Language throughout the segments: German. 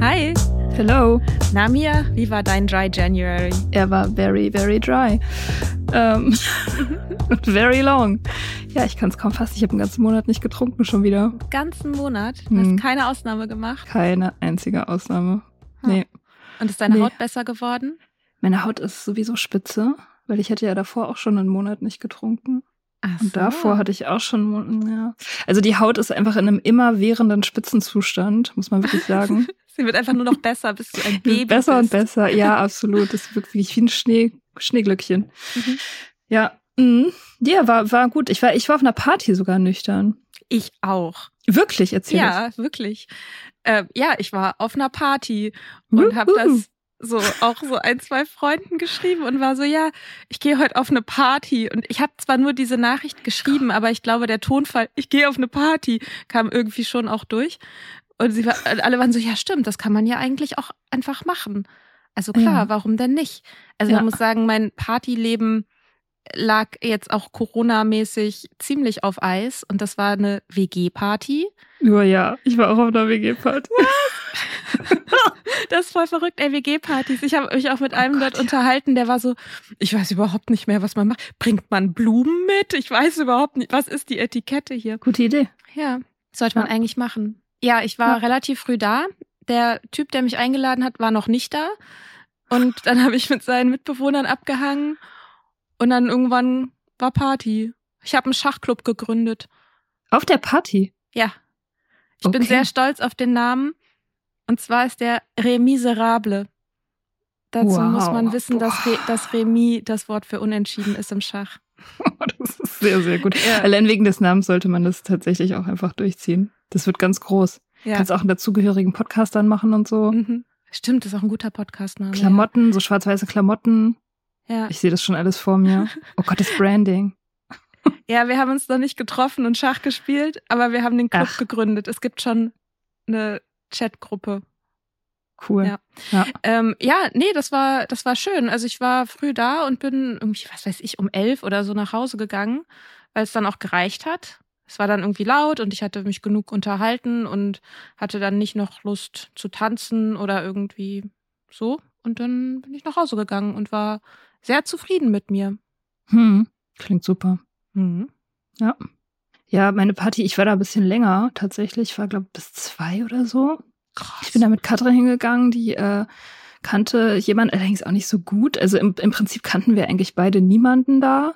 Hi, Hello. Namia, wie war dein Dry January? Er war very, very dry. Ähm, very long. Ja, ich kann es kaum fassen. Ich habe einen ganzen Monat nicht getrunken schon wieder. Ganzen Monat. Du Hm. hast keine Ausnahme gemacht. Keine einzige Ausnahme. Hm. Nee. Und ist deine Nee. Haut besser geworden? Meine Haut ist sowieso spitze, weil ich hatte ja davor auch schon einen Monat nicht getrunken. Ach Und davor hatte ich auch schon, ja. Also die Haut ist einfach in einem immerwährenden Spitzenzustand, muss man wirklich sagen. Sie wird einfach nur noch besser, bis du ein Baby besser bist. und besser. Ja, absolut. Das ist wirklich wie ein Schnee, Schneeglöckchen. Mhm. Ja. Mhm. Ja, war, war gut. Ich war, ich war auf einer Party sogar nüchtern. Ich auch. Wirklich, erzähl Ja, wirklich. Äh, ja, ich war auf einer Party und habe Wuhu. das so auch so ein, zwei Freunden geschrieben und war so, ja, ich gehe heute auf eine Party. Und ich habe zwar nur diese Nachricht geschrieben, aber ich glaube, der Tonfall, ich gehe auf eine Party, kam irgendwie schon auch durch. Und sie war, alle waren so, ja, stimmt, das kann man ja eigentlich auch einfach machen. Also klar, Ja. warum denn nicht? Also Ja. man muss sagen, mein Partyleben lag jetzt auch Corona-mäßig ziemlich auf Eis und das war eine WG-Party. Nur ja, ich war auch auf einer WG-Party. Das ist voll verrückt, ey, WG-Partys. Ich habe mich auch mit einem Oh Gott, dort unterhalten, der war so, ich weiß überhaupt nicht mehr, was man macht. Bringt man Blumen mit? Ich weiß überhaupt nicht, was ist die Etikette hier? Gute Idee. Ja, sollte man Ja. eigentlich machen. Ja, ich war Ja. relativ früh da. Der Typ, der mich eingeladen hat, war noch nicht da. Und dann habe ich mit seinen Mitbewohnern abgehangen. Und dann irgendwann war Party. Ich habe einen Schachclub gegründet. Auf der Party. Ja. Ich bin Okay. sehr stolz auf den Namen. Und zwar ist der Remisérable. Dazu Wow. muss man wissen, dass. Re, dass Remis das Wort für unentschieden ist im Schach. Das ist sehr, sehr gut. Ja. Allein wegen des Namens sollte man das tatsächlich auch einfach durchziehen. Das wird ganz groß. Ja. Kannst auch einen dazugehörigen Podcast dann machen und so. Mhm. Stimmt, das ist auch ein guter Podcastname. Klamotten, so schwarz-weiße Klamotten. Ja. Ja. Ich sehe das schon alles vor mir. Oh Gott, das Branding. ja, wir haben uns noch nicht getroffen und Schach gespielt, aber wir haben den Club Ach. gegründet. Es gibt schon eine Chatgruppe. Cool. Ja. Ja. Ähm, ja, nee, das war, das war schön. Also ich war früh da und bin irgendwie, was weiß ich, um elf oder so nach Hause gegangen, weil es dann auch gereicht hat. Es war dann irgendwie laut und ich hatte mich genug unterhalten und hatte dann nicht noch Lust zu tanzen oder irgendwie so. Und dann bin ich nach Hause gegangen und war sehr zufrieden mit mir. Hm, klingt super. Mhm. Ja. Ja, meine Party, ich war da ein bisschen länger tatsächlich. Ich war, glaube ich, bis zwei oder so. Krass. Ich bin da mit Katrin hingegangen, die äh, kannte jemand allerdings auch nicht so gut. Also im, im Prinzip kannten wir eigentlich beide niemanden da.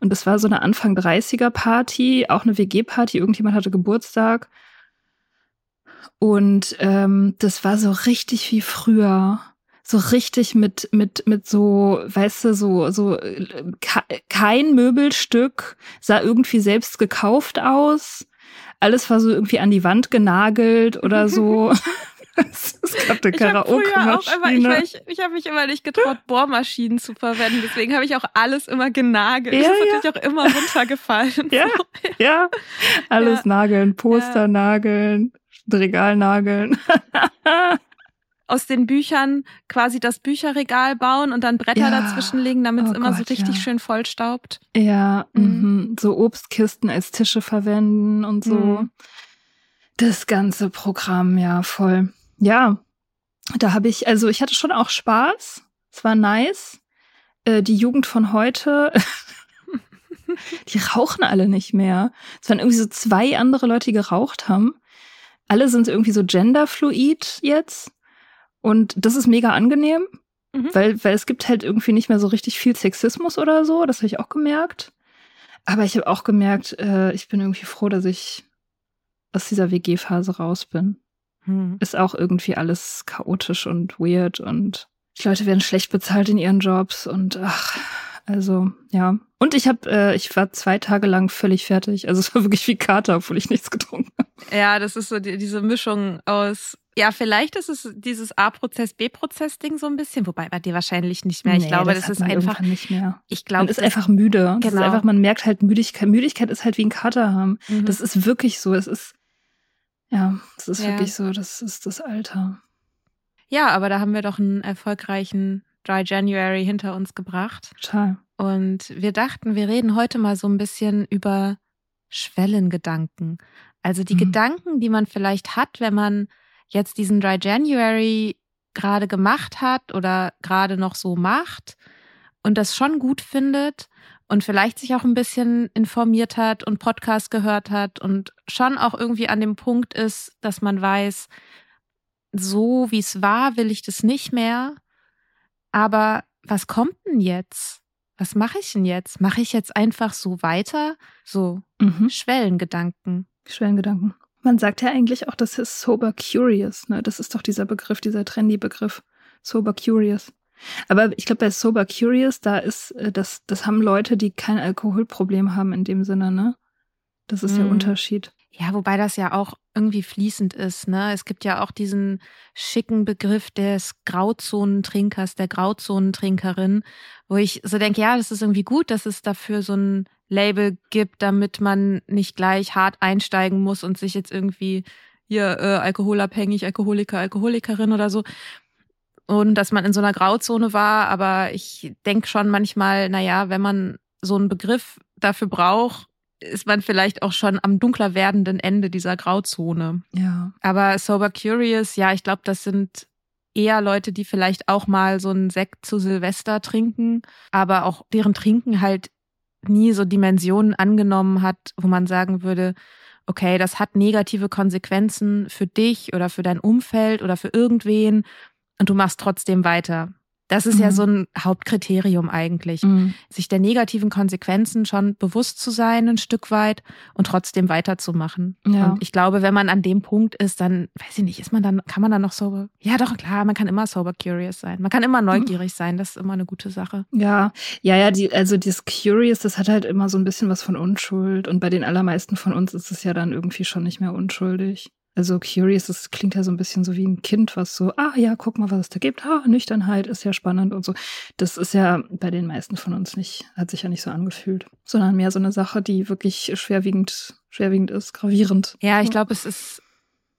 Und das war so eine Anfang 30er Party, auch eine WG-Party. Irgendjemand hatte Geburtstag. Und ähm, das war so richtig wie früher. So richtig mit, mit, mit so, weißt du, so, so äh, kein Möbelstück sah irgendwie selbst gekauft aus. Alles war so irgendwie an die Wand genagelt oder so. Es gab eine Karaoke-Maschine. Ich, ich, ich habe mich immer nicht getraut, Bohrmaschinen zu verwenden. Deswegen habe ich auch alles immer genagelt. Ja, das ist ja. natürlich auch immer runtergefallen. Ja, so. ja. Alles Ja. nageln, Poster Ja. nageln, Regal nageln. Aus den Büchern quasi das Bücherregal bauen und dann Bretter dazwischen legen, damit es Oh immer so Gott, richtig ja. schön vollstaubt. Ja, Mhm. mhm. so Obstkisten als Tische verwenden und so. Mhm. Das ganze Programm, ja, voll. Ja, da habe ich, also ich hatte schon auch Spaß. Es war nice. Äh, die Jugend von heute, die rauchen alle nicht mehr. Es waren irgendwie so zwei andere Leute, die geraucht haben. Alle sind irgendwie so genderfluid jetzt. Und das ist mega angenehm, Mhm. weil, weil es gibt halt irgendwie nicht mehr so richtig viel Sexismus oder so. Das habe ich auch gemerkt. Aber ich habe auch gemerkt, äh, ich bin irgendwie froh, dass ich aus dieser WG-Phase raus bin. Hm. Ist auch irgendwie alles chaotisch und weird und die Leute werden schlecht bezahlt in ihren Jobs und ach, also ja. Und ich habe, äh, ich war zwei Tage lang völlig fertig. Also es war wirklich wie Kater, obwohl ich nichts getrunken habe. Ja, das ist so die, diese Mischung aus. Ja, vielleicht ist es dieses A-Prozess, B-Prozess-Ding so ein bisschen, wobei bei dir wahrscheinlich nicht mehr. ich Nee, glaube, das, hat ist einfach. nicht mehr. Ich glaube, Man ist einfach müde. Das ist Genau. einfach, man merkt halt Müdigkeit. Müdigkeit ist halt wie ein Kater haben. Mhm. Das ist wirklich so. Es ist, ja, es ist Ja. wirklich so. Das ist das Alter. Ja, aber da haben wir doch einen erfolgreichen Dry January hinter uns gebracht. Total. Und wir dachten, wir reden heute mal so ein bisschen über Schwellengedanken. Also die Mhm. Gedanken, die man vielleicht hat, wenn man jetzt diesen Dry January gerade gemacht hat oder gerade noch so macht und das schon gut findet und vielleicht sich auch ein bisschen informiert hat und Podcast gehört hat und schon auch irgendwie an dem Punkt ist, dass man weiß, so wie es war, will ich das nicht mehr. Aber was kommt denn jetzt? Was mache ich denn jetzt? Mache ich jetzt einfach so weiter? So Mhm. Schwellengedanken. Schwellengedanken. Man sagt ja eigentlich auch, das ist sober curious, ne? Das ist doch dieser Begriff, dieser trendy Begriff. Sober curious. Aber ich glaube, bei sober curious, da ist, äh, das, das haben Leute, die kein Alkoholproblem haben in dem Sinne, ne? Das ist der Mhm. Unterschied. Ja, wobei das ja auch irgendwie fließend ist, ne? Es gibt ja auch diesen schicken Begriff des Grauzonentrinkers, der Grauzonentrinkerin, wo ich so denke, ja, das ist irgendwie gut, dass es dafür so ein Label gibt, damit man nicht gleich hart einsteigen muss und sich jetzt irgendwie hier äh, alkoholabhängig, Alkoholiker, Alkoholikerin oder so. Und dass man in so einer Grauzone war, aber ich denke schon manchmal, naja, wenn man so einen Begriff dafür braucht, ist man vielleicht auch schon am dunkler werdenden Ende dieser Grauzone. Ja. Aber Sober Curious, ja, ich glaube, das sind eher Leute, die vielleicht auch mal so einen Sekt zu Silvester trinken, aber auch deren Trinken halt nie so Dimensionen angenommen hat, wo man sagen würde, okay, das hat negative Konsequenzen für dich oder für dein Umfeld oder für irgendwen und du machst trotzdem weiter. Das ist ja Mhm. so ein Hauptkriterium eigentlich Mhm. sich der negativen Konsequenzen schon bewusst zu sein, ein Stück weit und trotzdem weiterzumachen. Ja. Und ich glaube, wenn man an dem Punkt ist, dann, weiß ich nicht, ist man dann, kann man dann noch sober? Ja, doch, klar, man kann immer sober curious sein. Man kann immer neugierig sein. Das ist immer eine gute Sache. Ja, ja, ja, die, also dieses Curious, das hat halt immer so ein bisschen was von Unschuld. Und bei den allermeisten von uns ist es ja dann irgendwie schon nicht mehr unschuldig. Also Curious, das klingt ja so ein bisschen so wie ein Kind, was so, ah ja, guck mal, was es da gibt. Ah, Nüchternheit ist ja spannend und so. Das ist ja bei den meisten von uns nicht, hat sich ja nicht so angefühlt. Sondern mehr so eine Sache, die wirklich schwerwiegend, schwerwiegend ist, gravierend. Ja, ich glaube, es ist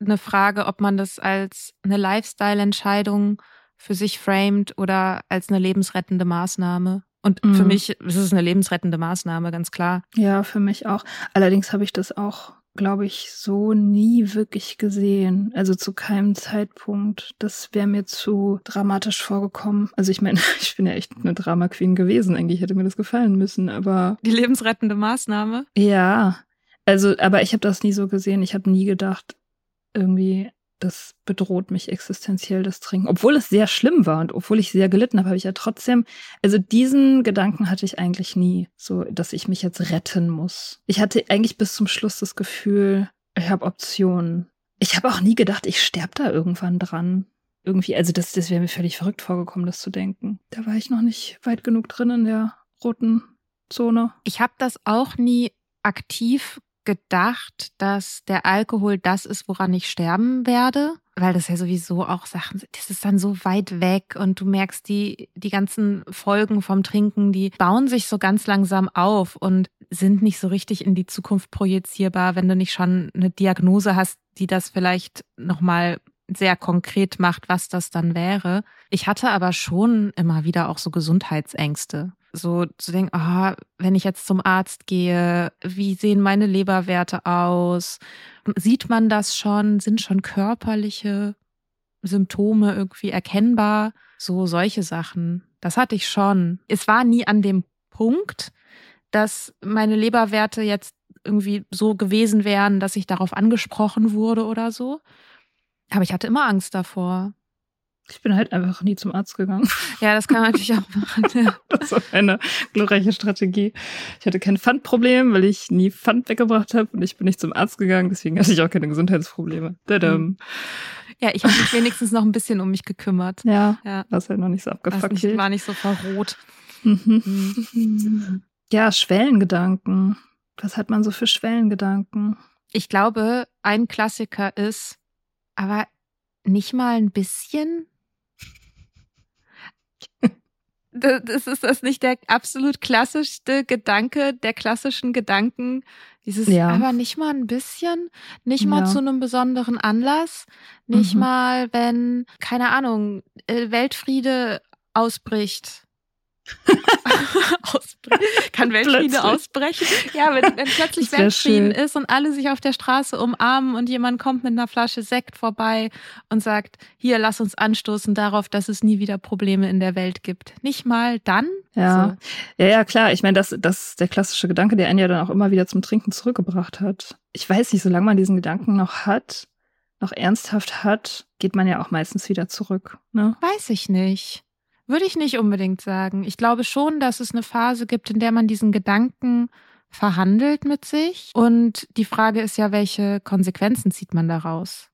eine Frage, ob man das als eine Lifestyle-Entscheidung für sich framed oder als eine lebensrettende Maßnahme. Und für Mhm. mich ist es eine lebensrettende Maßnahme, ganz klar. Ja, für mich auch. Allerdings habe ich das auch glaube ich, so nie wirklich gesehen. Also zu keinem Zeitpunkt. Das wäre mir zu dramatisch vorgekommen. Also ich meine, ich bin ja echt eine Drama Queen gewesen. Eigentlich hätte mir das gefallen müssen, aber. Die lebensrettende Maßnahme? Ja. Also, aber ich habe das nie so gesehen. Ich habe nie gedacht, irgendwie, das bedroht mich existenziell, das Trinken. Obwohl es sehr schlimm war und obwohl ich sehr gelitten habe, habe ich ja trotzdem, also diesen Gedanken hatte ich eigentlich nie, so, dass ich mich jetzt retten muss. Ich hatte eigentlich bis zum Schluss das Gefühl, ich habe Optionen. Ich habe auch nie gedacht, ich sterbe da irgendwann dran. Irgendwie, also das, das wäre mir völlig verrückt vorgekommen, das zu denken. Da war ich noch nicht weit genug drin in der roten Zone. Ich habe das auch nie aktiv gedacht, dass der Alkohol das ist, woran ich sterben werde, weil das ja sowieso auch Sachen, das ist dann so weit weg und du merkst, die, die ganzen Folgen vom Trinken, die bauen sich so ganz langsam auf und sind nicht so richtig in die Zukunft projizierbar, wenn du nicht schon eine Diagnose hast, die das vielleicht nochmal sehr konkret macht, was das dann wäre. Ich hatte aber schon immer wieder auch so Gesundheitsängste so zu denken, oh, wenn ich jetzt zum Arzt gehe, wie sehen meine Leberwerte aus? Sieht man das schon? Sind schon körperliche Symptome irgendwie erkennbar? So solche Sachen. Das hatte ich schon. Es war nie an dem Punkt, dass meine Leberwerte jetzt irgendwie so gewesen wären, dass ich darauf angesprochen wurde oder so. Aber ich hatte immer Angst davor. Ich bin halt einfach nie zum Arzt gegangen. Ja, das kann man natürlich auch machen. Ja. Das war eine glorreiche Strategie. Ich hatte kein Pfandproblem, weil ich nie Pfand weggebracht habe und ich bin nicht zum Arzt gegangen, deswegen hatte ich auch keine Gesundheitsprobleme. Dadam. Ja, ich habe mich wenigstens noch ein bisschen um mich gekümmert. Ja, ja. war halt noch nicht so abgefuckt. Nicht, war nicht so verrot. Mhm. Mhm. Ja, Schwellengedanken. Was hat man so für Schwellengedanken? Ich glaube, ein Klassiker ist, aber nicht mal ein bisschen das ist das nicht der absolut klassischste Gedanke der klassischen Gedanken. Dieses, ja. aber nicht mal ein bisschen, nicht mal ja. zu einem besonderen Anlass, nicht mhm. mal, wenn, keine Ahnung, äh, Weltfriede ausbricht Kann Weltfriede ausbrechen? Ja, wenn, wenn plötzlich Weltfrieden ist und alle sich auf der Straße umarmen und jemand kommt mit einer Flasche Sekt vorbei und sagt, hier, lass uns anstoßen darauf, dass es nie wieder Probleme in der Welt gibt. Nicht mal dann? Ja, so. ja, ja, klar. Ich meine, das, das ist der klassische Gedanke, der einen ja dann auch immer wieder zum Trinken zurückgebracht hat. Ich weiß nicht, solange man diesen Gedanken noch hat, noch ernsthaft hat, geht man ja auch meistens wieder zurück. Ne? Weiß ich nicht. Würde ich nicht unbedingt sagen. Ich glaube schon, dass es eine Phase gibt, in der man diesen Gedanken verhandelt mit sich. Und die Frage ist ja, welche Konsequenzen zieht man daraus?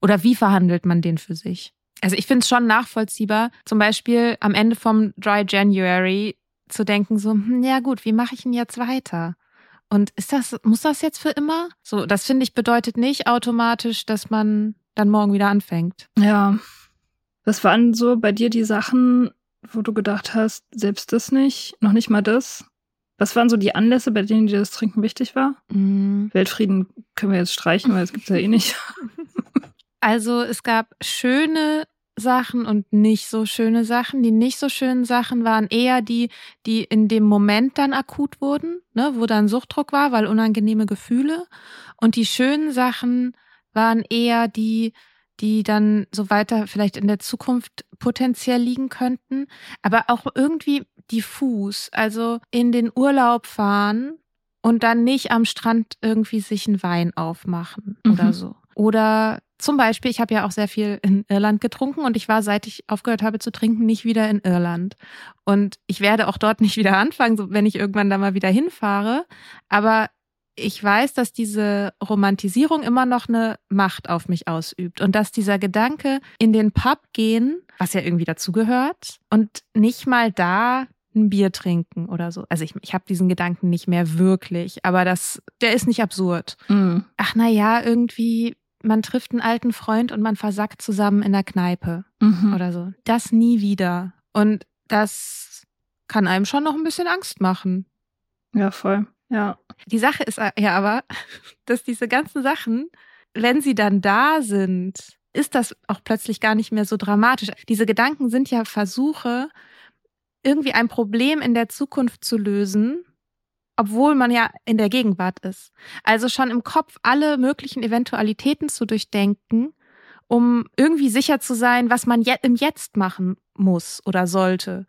Oder wie verhandelt man den für sich? Also ich finde es schon nachvollziehbar, zum Beispiel am Ende vom Dry January zu denken, so, hm, ja gut, wie mache ich ihn jetzt weiter? Und ist das, muss das jetzt für immer? So, das finde ich bedeutet nicht automatisch, dass man dann morgen wieder anfängt. Ja, was waren so bei dir die Sachen, wo du gedacht hast, selbst das nicht, noch nicht mal das? Was waren so die Anlässe, bei denen dir das Trinken wichtig war? Mm. Weltfrieden können wir jetzt streichen, weil es gibt ja eh nicht. Also es gab schöne Sachen und nicht so schöne Sachen. Die nicht so schönen Sachen waren eher die, die in dem Moment dann akut wurden, ne, wo dann Suchtdruck war, weil unangenehme Gefühle. Und die schönen Sachen waren eher die, die dann so weiter vielleicht in der Zukunft potenziell liegen könnten, aber auch irgendwie diffus. Also in den Urlaub fahren und dann nicht am Strand irgendwie sich einen Wein aufmachen mhm. oder so. Oder zum Beispiel, ich habe ja auch sehr viel in Irland getrunken und ich war, seit ich aufgehört habe zu trinken, nicht wieder in Irland. Und ich werde auch dort nicht wieder anfangen, wenn ich irgendwann da mal wieder hinfahre. Aber ich weiß, dass diese Romantisierung immer noch eine Macht auf mich ausübt und dass dieser Gedanke in den Pub gehen, was ja irgendwie dazugehört, und nicht mal da ein Bier trinken oder so. Also ich, ich habe diesen Gedanken nicht mehr wirklich, aber das, der ist nicht absurd. Mm. Ach na ja, irgendwie man trifft einen alten Freund und man versackt zusammen in der Kneipe mhm. oder so. Das nie wieder. Und das kann einem schon noch ein bisschen Angst machen. Ja, voll. Ja. Die Sache ist ja aber, dass diese ganzen Sachen, wenn sie dann da sind, ist das auch plötzlich gar nicht mehr so dramatisch. Diese Gedanken sind ja Versuche, irgendwie ein Problem in der Zukunft zu lösen, obwohl man ja in der Gegenwart ist. Also schon im Kopf alle möglichen Eventualitäten zu durchdenken, um irgendwie sicher zu sein, was man je im Jetzt machen muss oder sollte.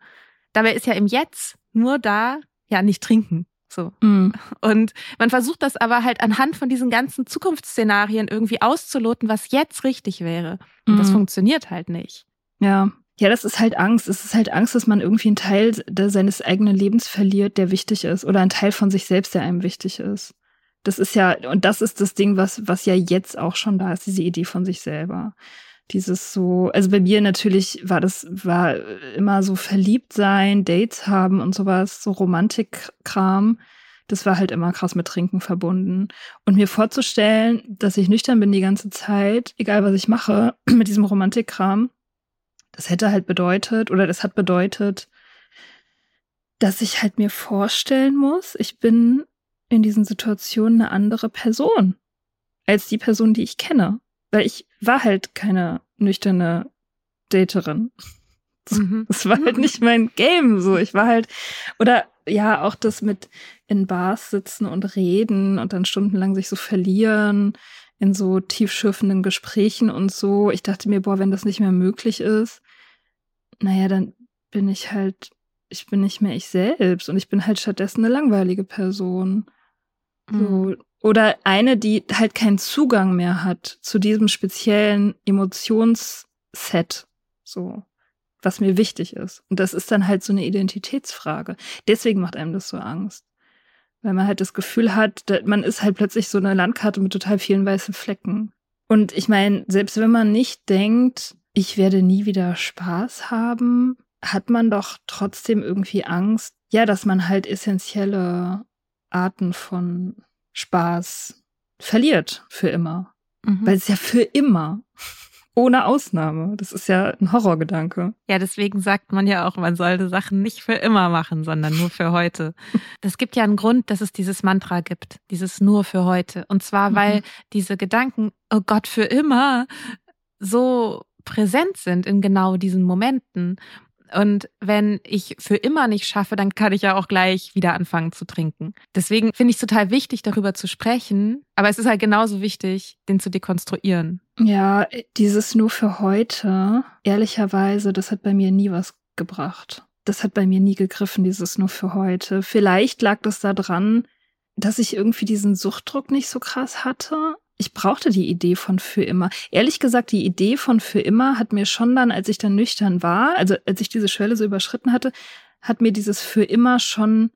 Dabei ist ja im Jetzt nur da, ja, nicht trinken. So. Mm. Und man versucht das aber halt anhand von diesen ganzen Zukunftsszenarien irgendwie auszuloten, was jetzt richtig wäre. Und mm. das funktioniert halt nicht. Ja. Ja, das ist halt Angst. Es ist halt Angst, dass man irgendwie einen Teil seines eigenen Lebens verliert, der wichtig ist. Oder einen Teil von sich selbst, der einem wichtig ist. Das ist ja, und das ist das Ding, was, was ja jetzt auch schon da ist, diese Idee von sich selber. Dieses so, also bei mir natürlich war das, war immer so verliebt sein, Dates haben und sowas, so Romantikkram. Das war halt immer krass mit Trinken verbunden. Und mir vorzustellen, dass ich nüchtern bin die ganze Zeit, egal was ich mache, mit diesem Romantikkram, das hätte halt bedeutet, oder das hat bedeutet, dass ich halt mir vorstellen muss, ich bin in diesen Situationen eine andere Person als die Person, die ich kenne. Weil ich war halt keine nüchterne Daterin. Mhm. Das war halt nicht mein Game so. Ich war halt, oder ja, auch das mit in Bars sitzen und reden und dann stundenlang sich so verlieren in so tiefschürfenden Gesprächen und so. Ich dachte mir, boah, wenn das nicht mehr möglich ist, naja, dann bin ich halt, ich bin nicht mehr ich selbst und ich bin halt stattdessen eine langweilige Person. So, mhm. Oder eine, die halt keinen Zugang mehr hat zu diesem speziellen Emotionsset, so, was mir wichtig ist. Und das ist dann halt so eine Identitätsfrage. Deswegen macht einem das so Angst. Weil man halt das Gefühl hat, man ist halt plötzlich so eine Landkarte mit total vielen weißen Flecken. Und ich meine, selbst wenn man nicht denkt, ich werde nie wieder Spaß haben, hat man doch trotzdem irgendwie Angst, ja, dass man halt essentielle Arten von Spaß verliert für immer. Mhm. Weil es ja für immer. Ohne Ausnahme. Das ist ja ein Horrorgedanke. Ja, deswegen sagt man ja auch, man sollte Sachen nicht für immer machen, sondern nur für heute. Es gibt ja einen Grund, dass es dieses Mantra gibt. Dieses nur für heute. Und zwar, weil mhm. diese Gedanken, oh Gott, für immer, so präsent sind in genau diesen Momenten. Und wenn ich für immer nicht schaffe, dann kann ich ja auch gleich wieder anfangen zu trinken. Deswegen finde ich es total wichtig, darüber zu sprechen. Aber es ist halt genauso wichtig, den zu dekonstruieren. Ja, dieses nur für heute, ehrlicherweise, das hat bei mir nie was gebracht. Das hat bei mir nie gegriffen, dieses nur für heute. Vielleicht lag das daran, dass ich irgendwie diesen Suchtdruck nicht so krass hatte ich brauchte die Idee von für immer. Ehrlich gesagt, die Idee von für immer hat mir schon dann, als ich dann nüchtern war, also als ich diese Schwelle so überschritten hatte, hat mir dieses für immer schon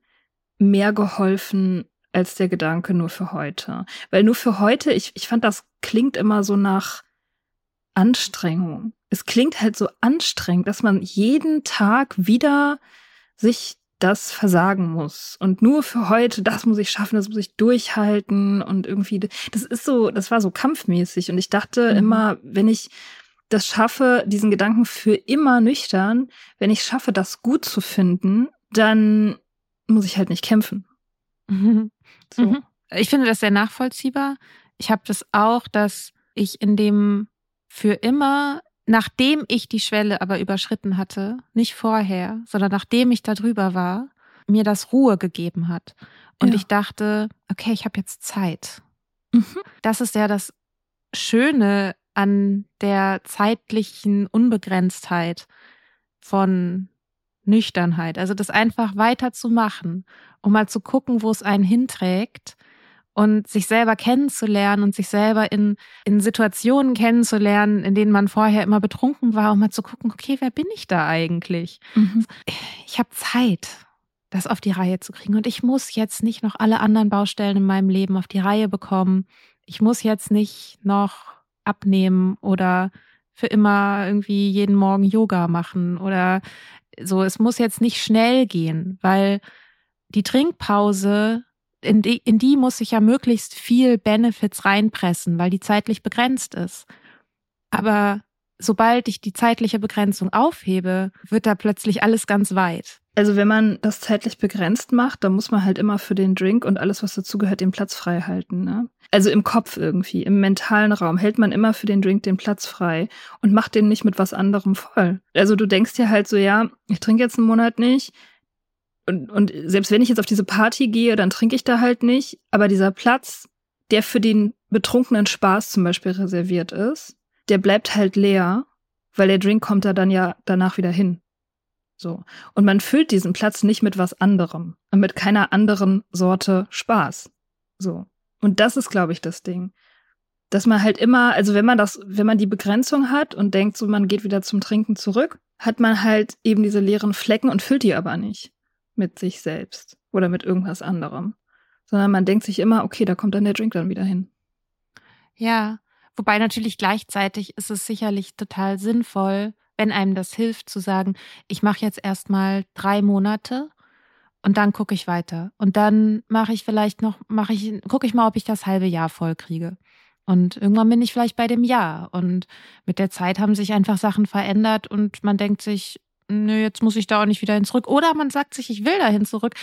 mehr geholfen als der Gedanke nur für heute. Weil nur für heute, ich, ich fand, das klingt immer so nach Anstrengung. Es klingt halt so anstrengend, dass man jeden Tag wieder sich das versagen muss. Und nur für heute, das muss ich schaffen, das muss ich durchhalten und irgendwie, das ist so, das war so kampfmäßig. Und ich dachte mhm. immer, wenn ich das schaffe, diesen Gedanken für immer nüchtern, wenn ich schaffe, das gut zu finden, dann muss ich halt nicht kämpfen. Mhm. So. Mhm. Ich finde das sehr nachvollziehbar. Ich habe das auch, dass ich in dem für immer nachdem ich die Schwelle aber überschritten hatte, nicht vorher, sondern nachdem ich da drüber war, mir das Ruhe gegeben hat. Und ja. ich dachte, okay, ich habe jetzt Zeit. Mhm. Das ist ja das Schöne an der zeitlichen Unbegrenztheit von Nüchternheit. Also das einfach weiterzumachen, um mal zu gucken, wo es einen hinträgt und sich selber kennenzulernen und sich selber in, in Situationen kennenzulernen, in denen man vorher immer betrunken war, um mal zu gucken, okay, wer bin ich da eigentlich? Mhm. Ich habe Zeit, das auf die Reihe zu kriegen. Und ich muss jetzt nicht noch alle anderen Baustellen in meinem Leben auf die Reihe bekommen. Ich muss jetzt nicht noch abnehmen oder für immer irgendwie jeden Morgen Yoga machen oder so. Es muss jetzt nicht schnell gehen, weil die Trinkpause in die, in die muss ich ja möglichst viel Benefits reinpressen, weil die zeitlich begrenzt ist. Aber sobald ich die zeitliche Begrenzung aufhebe, wird da plötzlich alles ganz weit. Also wenn man das zeitlich begrenzt macht, dann muss man halt immer für den Drink und alles, was dazugehört, den Platz frei halten. Ne? Also im Kopf irgendwie, im mentalen Raum hält man immer für den Drink den Platz frei und macht den nicht mit was anderem voll. Also du denkst dir halt so, ja, ich trinke jetzt einen Monat nicht, Und, und selbst wenn ich jetzt auf diese Party gehe, dann trinke ich da halt nicht. Aber dieser Platz, der für den betrunkenen Spaß zum Beispiel reserviert ist, der bleibt halt leer, weil der Drink kommt da dann ja danach wieder hin. So. Und man füllt diesen Platz nicht mit was anderem und mit keiner anderen Sorte Spaß. So. Und das ist, glaube ich, das Ding. Dass man halt immer, also wenn man das, wenn man die Begrenzung hat und denkt, so man geht wieder zum Trinken zurück, hat man halt eben diese leeren Flecken und füllt die aber nicht mit sich selbst oder mit irgendwas anderem. Sondern man denkt sich immer, okay, da kommt dann der Drink dann wieder hin. Ja, wobei natürlich gleichzeitig ist es sicherlich total sinnvoll, wenn einem das hilft, zu sagen, ich mache jetzt erstmal drei Monate und dann gucke ich weiter. Und dann mache ich vielleicht noch, mache ich, gucke ich mal, ob ich das halbe Jahr voll kriege. Und irgendwann bin ich vielleicht bei dem Jahr. Und mit der Zeit haben sich einfach Sachen verändert und man denkt sich, nö, jetzt muss ich da auch nicht wieder hin zurück. Oder man sagt sich, ich will dahin zurück.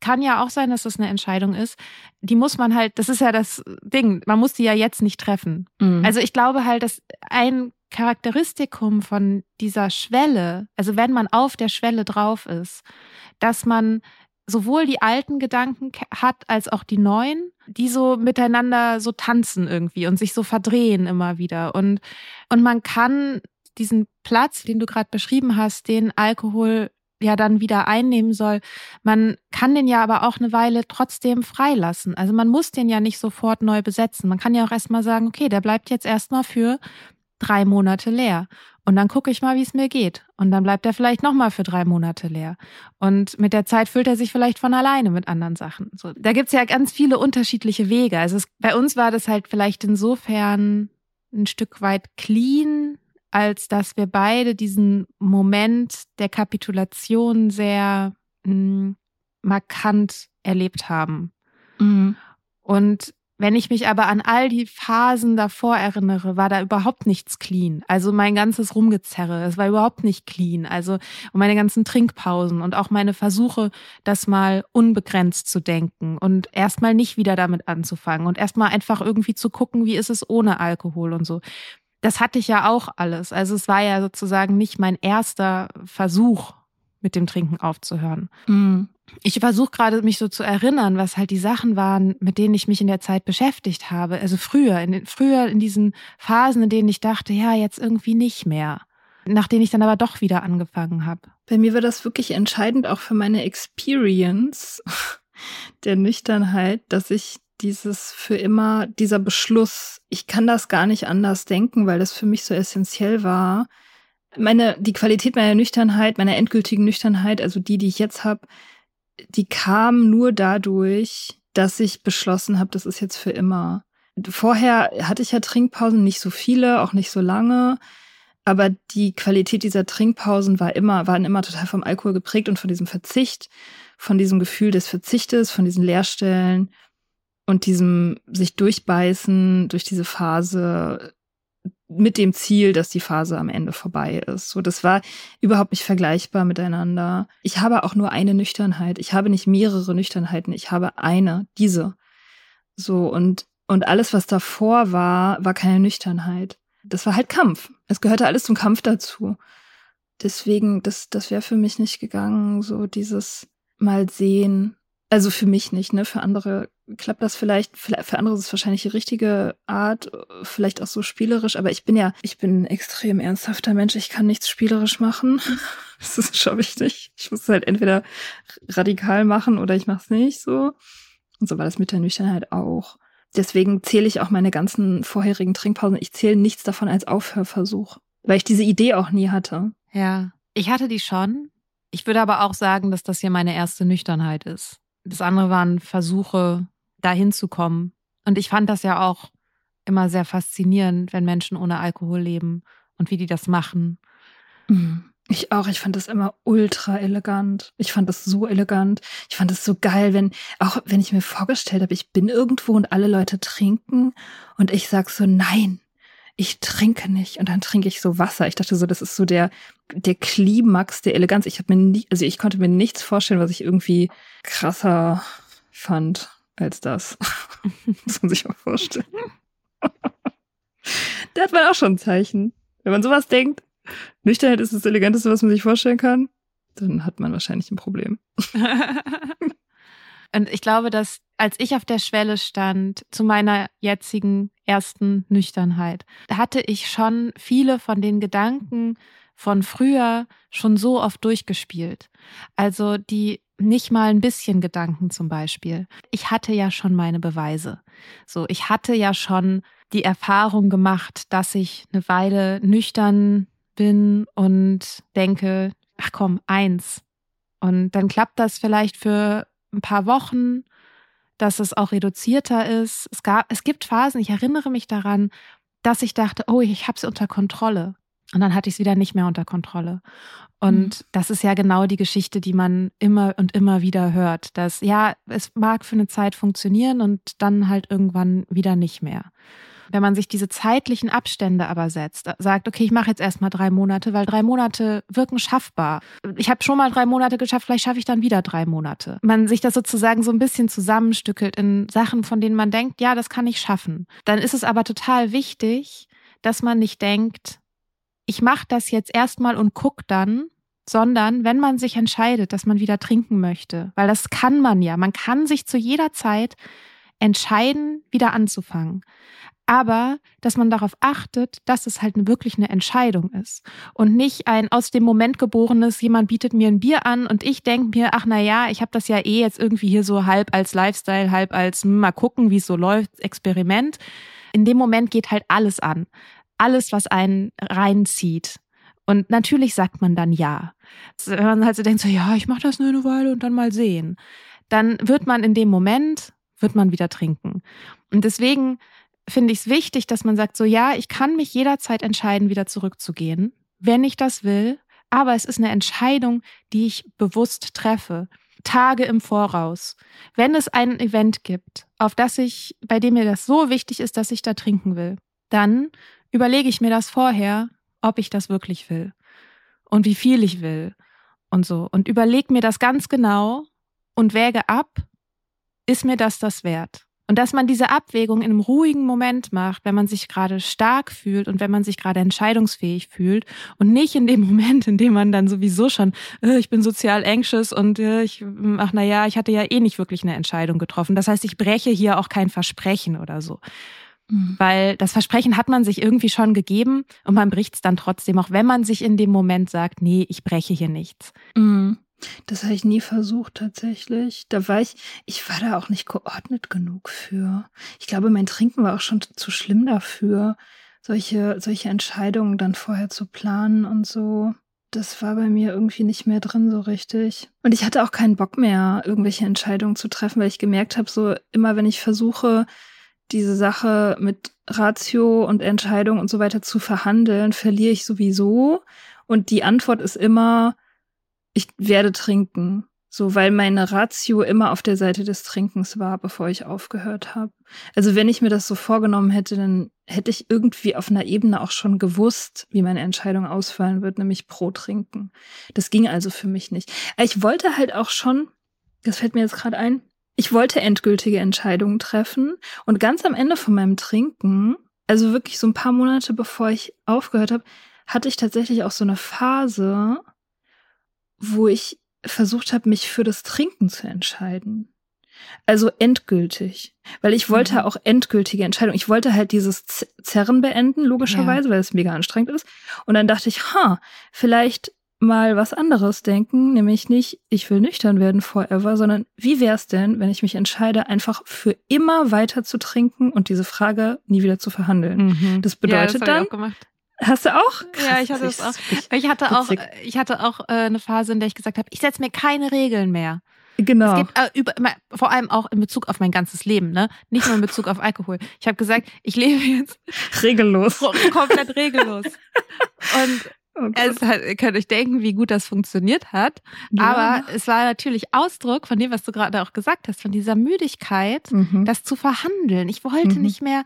Kann ja auch sein, dass das eine Entscheidung ist. Die muss man halt, das ist ja das Ding, man muss die ja jetzt nicht treffen. Mhm. Also ich glaube halt, dass ein Charakteristikum von dieser Schwelle, also wenn man auf der Schwelle drauf ist, dass man sowohl die alten Gedanken hat als auch die neuen, die so miteinander so tanzen irgendwie und sich so verdrehen immer wieder. Und, und man kann diesen Platz, den du gerade beschrieben hast, den Alkohol ja dann wieder einnehmen soll, man kann den ja aber auch eine Weile trotzdem freilassen. Also man muss den ja nicht sofort neu besetzen. Man kann ja auch erstmal sagen, okay, der bleibt jetzt erstmal für drei Monate leer. Und dann gucke ich mal, wie es mir geht. Und dann bleibt er vielleicht nochmal für drei Monate leer. Und mit der Zeit füllt er sich vielleicht von alleine mit anderen Sachen. So, da gibt's ja ganz viele unterschiedliche Wege. Also es, bei uns war das halt vielleicht insofern ein Stück weit clean, als dass wir beide diesen Moment der Kapitulation sehr mh, hm, markant erlebt haben. Mhm. Und wenn ich mich aber an all die Phasen davor erinnere, war da überhaupt nichts clean. Also mein ganzes Rumgezerre, es war überhaupt nicht clean. Also und meine ganzen Trinkpausen und auch meine Versuche, das mal unbegrenzt zu denken und erstmal nicht wieder damit anzufangen und erstmal einfach irgendwie zu gucken, wie ist es ohne Alkohol und so das hatte ich ja auch alles. Also es war ja sozusagen nicht mein erster Versuch, mit dem Trinken aufzuhören. Mhm. Ich versuche gerade mich so zu erinnern, was halt die Sachen waren, mit denen ich mich in der Zeit beschäftigt habe. Also früher, in den, früher in diesen Phasen, in denen ich dachte, ja, jetzt irgendwie nicht mehr. Nach denen ich dann aber doch wieder angefangen habe. Bei mir war das wirklich entscheidend auch für meine Experience der Nüchternheit, dass ich dieses für immer, dieser Beschluss, ich kann das gar nicht anders denken, weil das für mich so essentiell war. Meine, die Qualität meiner Nüchternheit, meiner endgültigen Nüchternheit, also die, die ich jetzt habe, die kam nur dadurch, dass ich beschlossen habe, das ist jetzt für immer. Vorher hatte ich ja Trinkpausen, nicht so viele, auch nicht so lange. Aber die Qualität dieser Trinkpausen war immer, waren immer total vom Alkohol geprägt und von diesem Verzicht, von diesem Gefühl des Verzichtes, von diesen Leerstellen und diesem sich durchbeißen durch diese Phase mit dem Ziel, dass die Phase am Ende vorbei ist. So, das war überhaupt nicht vergleichbar miteinander. Ich habe auch nur eine Nüchternheit. Ich habe nicht mehrere Nüchternheiten. Ich habe eine, diese. So, und, und alles, was davor war, war keine Nüchternheit. Das war halt Kampf. Es gehörte alles zum Kampf dazu. Deswegen, das, das wäre für mich nicht gegangen, so dieses mal sehen. Also für mich nicht, ne? Für andere klappt das vielleicht, für andere ist es wahrscheinlich die richtige Art, vielleicht auch so spielerisch, aber ich bin ja, ich bin ein extrem ernsthafter Mensch, ich kann nichts spielerisch machen. Das ist schon wichtig. Ich muss es halt entweder radikal machen oder ich mache es nicht so. Und so war das mit der Nüchternheit auch. Deswegen zähle ich auch meine ganzen vorherigen Trinkpausen. Ich zähle nichts davon als Aufhörversuch, weil ich diese Idee auch nie hatte. Ja, ich hatte die schon. Ich würde aber auch sagen, dass das hier meine erste Nüchternheit ist. Das andere waren Versuche, dahin zu kommen. Und ich fand das ja auch immer sehr faszinierend, wenn Menschen ohne Alkohol leben und wie die das machen. Mhm. Ich auch, ich fand das immer ultra elegant. Ich fand das so elegant. Ich fand das so geil, wenn, auch wenn ich mir vorgestellt habe, ich bin irgendwo und alle Leute trinken und ich sag so, nein, ich trinke nicht. Und dann trinke ich so Wasser. Ich dachte so, das ist so der, der Klimax der Eleganz. Ich habe mir nie, also ich konnte mir nichts vorstellen, was ich irgendwie krasser fand als das. Muss man sich auch vorstellen. da hat man auch schon ein Zeichen. Wenn man sowas denkt, Nüchternheit ist das Eleganteste, was man sich vorstellen kann. dann hat man wahrscheinlich ein Problem. Und ich glaube, dass als ich auf der Schwelle stand zu meiner jetzigen ersten Nüchternheit, hatte ich schon viele von den Gedanken von früher schon so oft durchgespielt. Also die nicht mal ein bisschen Gedanken zum Beispiel. Ich hatte ja schon meine Beweise. So, ich hatte ja schon die Erfahrung gemacht, dass ich eine Weile nüchtern bin und denke, ach komm, eins. Und dann klappt das vielleicht für ein paar Wochen, dass es auch reduzierter ist. Es gab, es gibt Phasen, ich erinnere mich daran, dass ich dachte, oh, ich habe es unter Kontrolle. Und dann hatte ich es wieder nicht mehr unter Kontrolle. Und mhm. das ist ja genau die Geschichte, die man immer und immer wieder hört, dass ja, es mag für eine Zeit funktionieren und dann halt irgendwann wieder nicht mehr. Wenn man sich diese zeitlichen Abstände aber setzt, sagt, okay, ich mache jetzt erstmal drei Monate, weil drei Monate wirken schaffbar. Ich habe schon mal drei Monate geschafft, vielleicht schaffe ich dann wieder drei Monate. Man sich das sozusagen so ein bisschen zusammenstückelt in Sachen, von denen man denkt, ja, das kann ich schaffen. Dann ist es aber total wichtig, dass man nicht denkt, ich mache das jetzt erstmal und guck dann, sondern wenn man sich entscheidet, dass man wieder trinken möchte, weil das kann man ja, man kann sich zu jeder Zeit entscheiden, wieder anzufangen aber dass man darauf achtet, dass es halt wirklich eine Entscheidung ist und nicht ein aus dem Moment geborenes, jemand bietet mir ein Bier an und ich denke mir, ach na ja, ich habe das ja eh jetzt irgendwie hier so halb als Lifestyle, halb als hm, mal gucken, wie es so läuft, Experiment. In dem Moment geht halt alles an. Alles, was einen reinzieht. Und natürlich sagt man dann ja. Wenn man halt so denkt, so ja, ich mache das nur eine Weile und dann mal sehen. Dann wird man in dem Moment, wird man wieder trinken. Und deswegen finde ich es wichtig, dass man sagt, so ja, ich kann mich jederzeit entscheiden, wieder zurückzugehen, wenn ich das will, aber es ist eine Entscheidung, die ich bewusst treffe. Tage im Voraus. Wenn es ein Event gibt, auf das ich, bei dem mir das so wichtig ist, dass ich da trinken will, dann überlege ich mir das vorher, ob ich das wirklich will und wie viel ich will und so und überlege mir das ganz genau und wäge ab, ist mir das das wert? Und dass man diese Abwägung in einem ruhigen Moment macht, wenn man sich gerade stark fühlt und wenn man sich gerade entscheidungsfähig fühlt und nicht in dem Moment, in dem man dann sowieso schon, äh, ich bin sozial anxious und äh, ich, ach na ja, ich hatte ja eh nicht wirklich eine Entscheidung getroffen. Das heißt, ich breche hier auch kein Versprechen oder so. Mhm. Weil das Versprechen hat man sich irgendwie schon gegeben und man bricht es dann trotzdem, auch wenn man sich in dem Moment sagt, nee, ich breche hier nichts. Mhm. Das habe ich nie versucht tatsächlich. Da war ich, ich war da auch nicht geordnet genug für. Ich glaube, mein Trinken war auch schon zu schlimm dafür, solche, solche Entscheidungen dann vorher zu planen und so. Das war bei mir irgendwie nicht mehr drin so richtig. Und ich hatte auch keinen Bock mehr, irgendwelche Entscheidungen zu treffen, weil ich gemerkt habe, so immer wenn ich versuche, diese Sache mit Ratio und Entscheidung und so weiter zu verhandeln, verliere ich sowieso. Und die Antwort ist immer, ich werde trinken. So, weil meine Ratio immer auf der Seite des Trinkens war, bevor ich aufgehört habe. Also wenn ich mir das so vorgenommen hätte, dann hätte ich irgendwie auf einer Ebene auch schon gewusst, wie meine Entscheidung ausfallen wird, nämlich pro Trinken. Das ging also für mich nicht. Ich wollte halt auch schon, das fällt mir jetzt gerade ein, ich wollte endgültige Entscheidungen treffen und ganz am Ende von meinem Trinken, also wirklich so ein paar Monate bevor ich aufgehört habe, hatte ich tatsächlich auch so eine Phase, wo ich versucht habe, mich für das Trinken zu entscheiden. Also endgültig. Weil ich wollte mhm. auch endgültige Entscheidungen. Ich wollte halt dieses Zerren beenden, logischerweise, ja. weil es mega anstrengend ist. Und dann dachte ich, ha, vielleicht mal was anderes denken, nämlich nicht, ich will nüchtern werden forever, sondern wie wär's denn, wenn ich mich entscheide, einfach für immer weiter zu trinken und diese Frage nie wieder zu verhandeln? Mhm. Das bedeutet ja, das dann, Hast du auch? Krass, ja, ich hatte das auch. Ich hatte auch, ich hatte auch äh, eine Phase, in der ich gesagt habe, ich setze mir keine Regeln mehr. Genau. Es gibt äh, über, vor allem auch in Bezug auf mein ganzes Leben, ne? Nicht nur in Bezug auf Alkohol. Ich habe gesagt, ich lebe jetzt regellos, komplett regellos. Und es hat, ihr könnt euch denken, wie gut das funktioniert hat. Ja. Aber es war natürlich Ausdruck von dem, was du gerade auch gesagt hast, von dieser Müdigkeit, mhm. das zu verhandeln. Ich wollte mhm. nicht mehr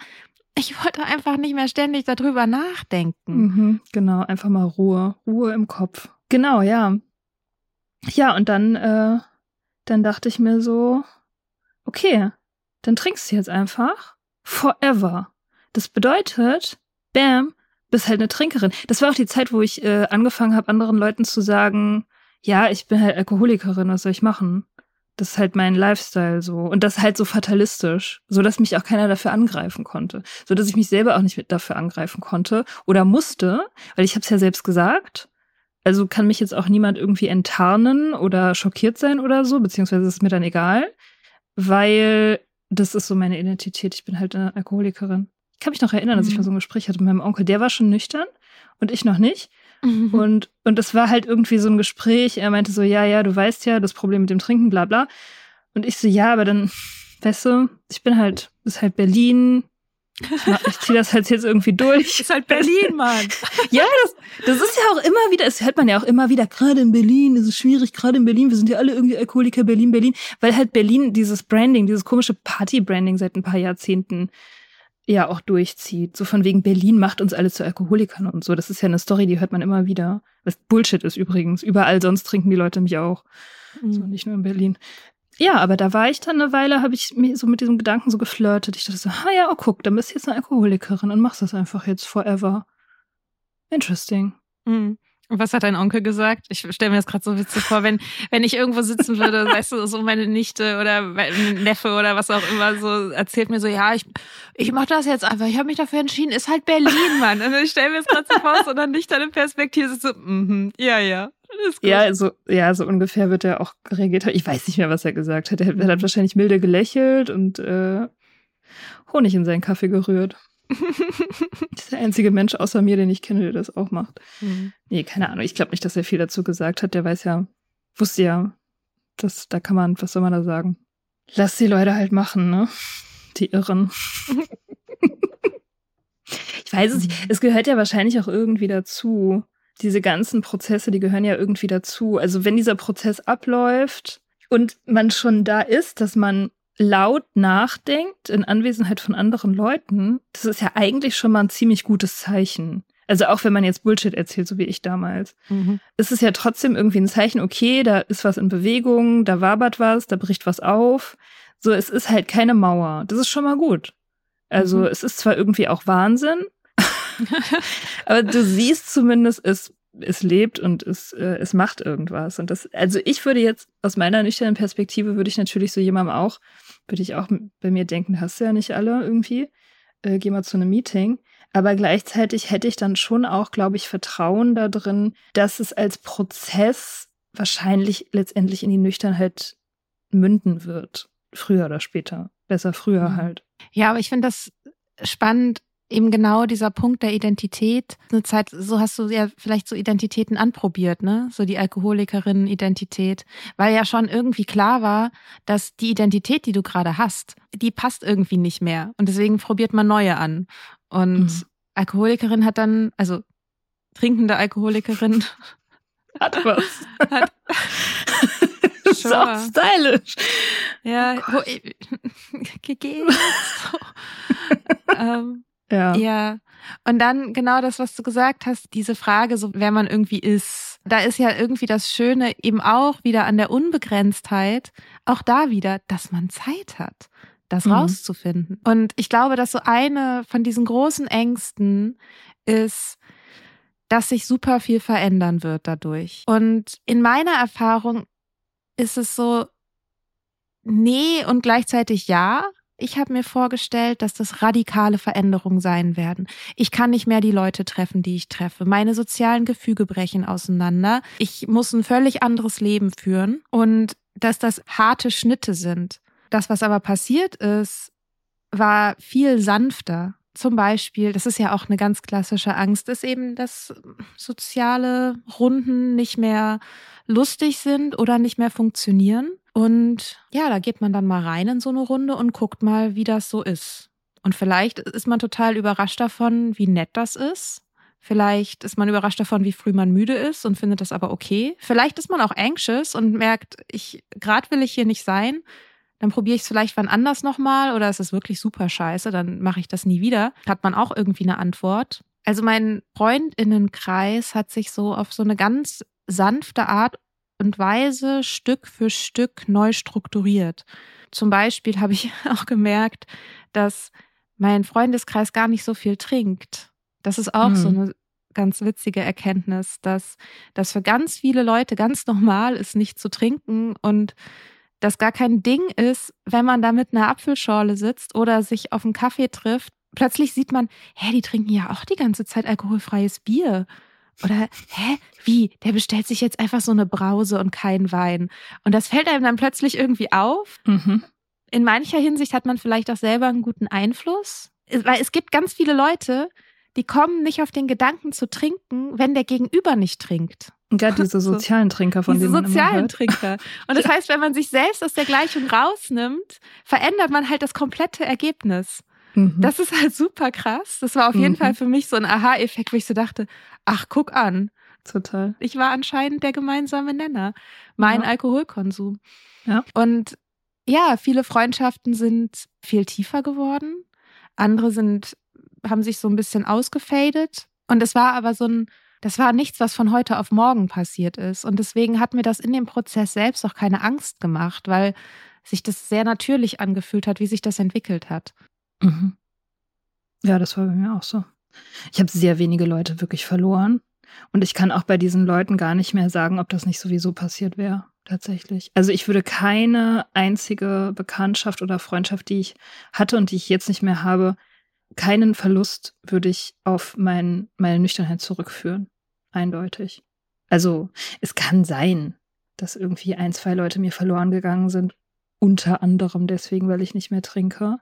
ich wollte einfach nicht mehr ständig darüber nachdenken. Mhm, genau, einfach mal Ruhe, Ruhe im Kopf. Genau, ja. Ja, und dann, äh, dann dachte ich mir so, okay, dann trinkst du jetzt einfach forever. Das bedeutet, bam, bist halt eine Trinkerin. Das war auch die Zeit, wo ich äh, angefangen habe, anderen Leuten zu sagen, ja, ich bin halt Alkoholikerin, was soll ich machen? Das ist halt mein Lifestyle so. Und das halt so fatalistisch, so dass mich auch keiner dafür angreifen konnte. So dass ich mich selber auch nicht mit dafür angreifen konnte oder musste, weil ich habe es ja selbst gesagt. Also kann mich jetzt auch niemand irgendwie enttarnen oder schockiert sein oder so, beziehungsweise ist mir dann egal, weil das ist so meine Identität. Ich bin halt eine Alkoholikerin. Ich kann mich noch erinnern, dass ich mhm. mal so ein Gespräch hatte mit meinem Onkel. Der war schon nüchtern und ich noch nicht. Mhm. Und, und es war halt irgendwie so ein Gespräch. Er meinte so, ja, ja, du weißt ja, das Problem mit dem Trinken, bla bla. Und ich so, ja, aber dann, weißt du, ich bin halt, ist halt Berlin. Ich, ich ziehe das halt jetzt irgendwie durch. Ist halt Berlin, Mann. ja, das, das ist ja auch immer wieder, das hört man ja auch immer wieder, gerade in Berlin, ist es schwierig, gerade in Berlin, wir sind ja alle irgendwie Alkoholiker, Berlin, Berlin, weil halt Berlin dieses Branding, dieses komische Party-Branding seit ein paar Jahrzehnten ja auch durchzieht. So von wegen Berlin macht uns alle zu Alkoholikern und so. Das ist ja eine Story, die hört man immer wieder. Was Bullshit ist übrigens. Überall sonst trinken die Leute mich auch. Mhm. So nicht nur in Berlin. Ja, aber da war ich dann eine Weile, habe ich mir so mit diesem Gedanken so geflirtet. Ich dachte so, ah ja, oh guck, dann bist du jetzt eine Alkoholikerin und machst das einfach jetzt forever. Interesting. Mhm. Was hat dein Onkel gesagt? Ich stelle mir das gerade so witzig vor, wenn, wenn ich irgendwo sitzen würde, weißt du, so meine Nichte oder mein Neffe oder was auch immer so erzählt mir so, ja, ich, ich mach das jetzt einfach, ich habe mich dafür entschieden, ist halt Berlin, Mann. Und ich stelle mir das gerade so vor, so dann nicht deine Perspektive so, mhm, ja, ja. Ja, so, ja, so ungefähr wird er auch reagiert. Ich weiß nicht mehr, was er gesagt hat. Er, er hat mhm. wahrscheinlich milde gelächelt und äh, Honig in seinen Kaffee gerührt. Das ist der einzige Mensch außer mir, den ich kenne, der das auch macht. Mhm. Nee, keine Ahnung. Ich glaube nicht, dass er viel dazu gesagt hat. Der weiß ja, wusste ja, dass da kann man, was soll man da sagen? Lass die Leute halt machen, ne? Die Irren. ich weiß es nicht. Es gehört ja wahrscheinlich auch irgendwie dazu. Diese ganzen Prozesse, die gehören ja irgendwie dazu. Also wenn dieser Prozess abläuft und man schon da ist, dass man laut nachdenkt in Anwesenheit von anderen Leuten, das ist ja eigentlich schon mal ein ziemlich gutes Zeichen. Also auch wenn man jetzt Bullshit erzählt, so wie ich damals. Mhm. Es ist ja trotzdem irgendwie ein Zeichen, okay, da ist was in Bewegung, da wabert was, da bricht was auf. So, es ist halt keine Mauer. Das ist schon mal gut. Also mhm. es ist zwar irgendwie auch Wahnsinn, aber du siehst zumindest, es, es lebt und es, äh, es macht irgendwas. Und das, also ich würde jetzt aus meiner nüchternen Perspektive würde ich natürlich so jemandem auch würde ich auch bei mir denken, hast du ja nicht alle irgendwie. Äh, geh mal zu einem Meeting. Aber gleichzeitig hätte ich dann schon auch, glaube ich, Vertrauen da drin, dass es als Prozess wahrscheinlich letztendlich in die Nüchternheit münden wird. Früher oder später. Besser früher mhm. halt. Ja, aber ich finde das spannend, eben genau dieser Punkt der Identität. Eine Zeit, so hast du ja vielleicht so Identitäten anprobiert, ne? So die Alkoholikerin-Identität. Weil ja schon irgendwie klar war, dass die Identität, die du gerade hast, die passt irgendwie nicht mehr. Und deswegen probiert man neue an. Und mhm. Alkoholikerin hat dann, also trinkende Alkoholikerin. Hat was. Hat, ist auch stylisch. Ja, wo, gegeben. So. ähm, ja. Ja. Und dann genau das, was du gesagt hast, diese Frage, so wer man irgendwie ist. Da ist ja irgendwie das Schöne eben auch wieder an der Unbegrenztheit, auch da wieder, dass man Zeit hat, das mhm. rauszufinden. Und ich glaube, dass so eine von diesen großen Ängsten ist, dass sich super viel verändern wird dadurch. Und in meiner Erfahrung ist es so, nee und gleichzeitig ja. Ich habe mir vorgestellt, dass das radikale Veränderungen sein werden. Ich kann nicht mehr die Leute treffen, die ich treffe. Meine sozialen Gefüge brechen auseinander. Ich muss ein völlig anderes Leben führen und dass das harte Schnitte sind. Das, was aber passiert ist, war viel sanfter. Zum Beispiel, das ist ja auch eine ganz klassische Angst, ist eben, dass soziale Runden nicht mehr lustig sind oder nicht mehr funktionieren. Und ja, da geht man dann mal rein in so eine Runde und guckt mal, wie das so ist. Und vielleicht ist man total überrascht davon, wie nett das ist. Vielleicht ist man überrascht davon, wie früh man müde ist und findet das aber okay. Vielleicht ist man auch anxious und merkt, ich gerade will ich hier nicht sein. Dann probiere ich es vielleicht wann anders nochmal oder es ist wirklich super scheiße, dann mache ich das nie wieder. Hat man auch irgendwie eine Antwort. Also mein Freundinnenkreis hat sich so auf so eine ganz sanfte Art und Weise Stück für Stück neu strukturiert. Zum Beispiel habe ich auch gemerkt, dass mein Freundeskreis gar nicht so viel trinkt. Das ist auch mhm. so eine ganz witzige Erkenntnis, dass das für ganz viele Leute ganz normal ist, nicht zu trinken und das gar kein Ding ist, wenn man da mit einer Apfelschorle sitzt oder sich auf einen Kaffee trifft. Plötzlich sieht man, hä, die trinken ja auch die ganze Zeit alkoholfreies Bier. Oder, hä, wie? Der bestellt sich jetzt einfach so eine Brause und keinen Wein. Und das fällt einem dann plötzlich irgendwie auf. Mhm. In mancher Hinsicht hat man vielleicht auch selber einen guten Einfluss. Weil es gibt ganz viele Leute, die kommen nicht auf den Gedanken zu trinken, wenn der Gegenüber nicht trinkt. Ja, diese sozialen Trinker, von diese denen man sozialen hört. Trinker. Und das heißt, wenn man sich selbst aus der Gleichung rausnimmt, verändert man halt das komplette Ergebnis. Mhm. Das ist halt super krass. Das war auf jeden Mhm. Fall für mich so ein Aha-Effekt, wo ich so dachte, ach, guck an. Total. Ich war anscheinend der gemeinsame Nenner. Mein Ja. Alkoholkonsum. Ja. Und ja, viele Freundschaften sind viel tiefer geworden. Andere sind, haben sich so ein bisschen ausgefadet. Und es war aber so ein, das war nichts, was von heute auf morgen passiert ist. Und deswegen hat mir das in dem Prozess selbst auch keine Angst gemacht, weil sich das sehr natürlich angefühlt hat, wie sich das entwickelt hat. Mhm. Ja, das war bei mir auch so. Ich habe sehr wenige Leute wirklich verloren. Und ich kann auch bei diesen Leuten gar nicht mehr sagen, ob das nicht sowieso passiert wäre. Tatsächlich. Also ich würde keine einzige Bekanntschaft oder Freundschaft, die ich hatte und die ich jetzt nicht mehr habe, keinen Verlust würde ich auf mein, meine Nüchternheit zurückführen. Eindeutig. Also es kann sein, dass irgendwie ein, zwei Leute mir verloren gegangen sind. Unter anderem deswegen, weil ich nicht mehr trinke.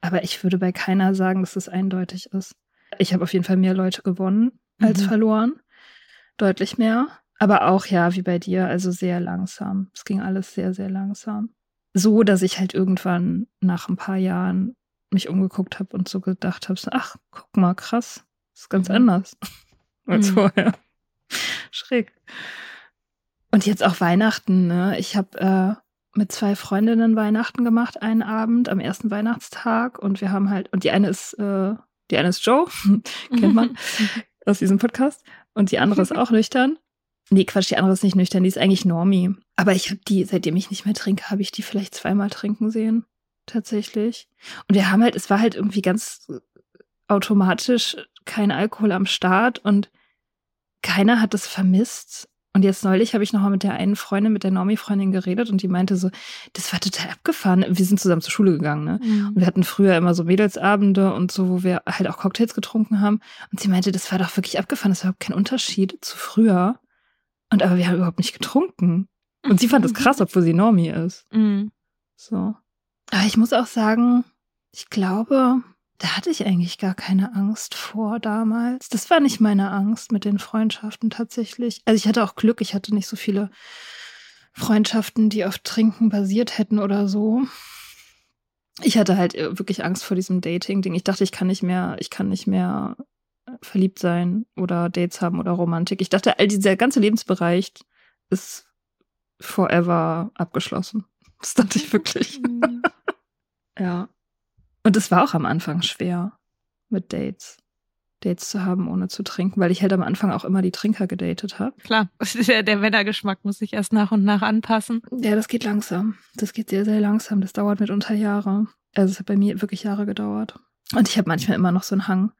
Aber ich würde bei keiner sagen, dass es eindeutig ist. Ich habe auf jeden Fall mehr Leute gewonnen als Mhm. verloren. Deutlich mehr. Aber auch ja, wie bei dir, also sehr langsam. Es ging alles sehr, sehr langsam. So, dass ich halt irgendwann nach ein paar Jahren mich umgeguckt habe und so gedacht habe, ach, guck mal, krass. ist ganz Mhm. anders als Mhm. vorher. Schräg. Und jetzt auch Weihnachten, ne? Ich habe äh, mit zwei Freundinnen Weihnachten gemacht, einen Abend am ersten Weihnachtstag. Und wir haben halt, und die eine ist, äh, die eine ist Joe, kennt man aus diesem Podcast. Und die andere ist auch nüchtern. Nee, Quatsch, die andere ist nicht nüchtern, die ist eigentlich Normie. Aber ich habe die, seitdem ich nicht mehr trinke, habe ich die vielleicht zweimal trinken sehen. Tatsächlich. Und wir haben halt, es war halt irgendwie ganz automatisch kein Alkohol am Start und keiner hat es vermisst. Und jetzt neulich habe ich nochmal mit der einen Freundin, mit der Normie-Freundin geredet und die meinte so, das war total abgefahren. Wir sind zusammen zur Schule gegangen, ne? Mhm. Und wir hatten früher immer so Mädelsabende und so, wo wir halt auch Cocktails getrunken haben. Und sie meinte, das war doch wirklich abgefahren. Das war überhaupt kein Unterschied zu früher. Und aber wir haben überhaupt nicht getrunken. Und sie fand das krass, obwohl sie Normie ist. Mhm. So. Aber ich muss auch sagen, ich glaube, da hatte ich eigentlich gar keine Angst vor damals. Das war nicht meine Angst mit den Freundschaften tatsächlich. Also ich hatte auch Glück, ich hatte nicht so viele Freundschaften, die auf Trinken basiert hätten oder so. Ich hatte halt äh, wirklich Angst vor diesem Dating-Ding. Ich dachte, ich kann nicht mehr, ich kann nicht mehr verliebt sein oder Dates haben oder Romantik. Ich dachte, all dieser ganze Lebensbereich ist forever abgeschlossen. Das dachte ich wirklich. Ja. Und es war auch am Anfang schwer mit Dates. Dates zu haben, ohne zu trinken, weil ich halt am Anfang auch immer die Trinker gedatet habe. Klar, der, der Männergeschmack muss sich erst nach und nach anpassen. Ja, das geht langsam. Das geht sehr, sehr langsam. Das dauert mitunter Jahre. Also es hat bei mir wirklich Jahre gedauert. Und ich habe manchmal immer noch so einen Hang.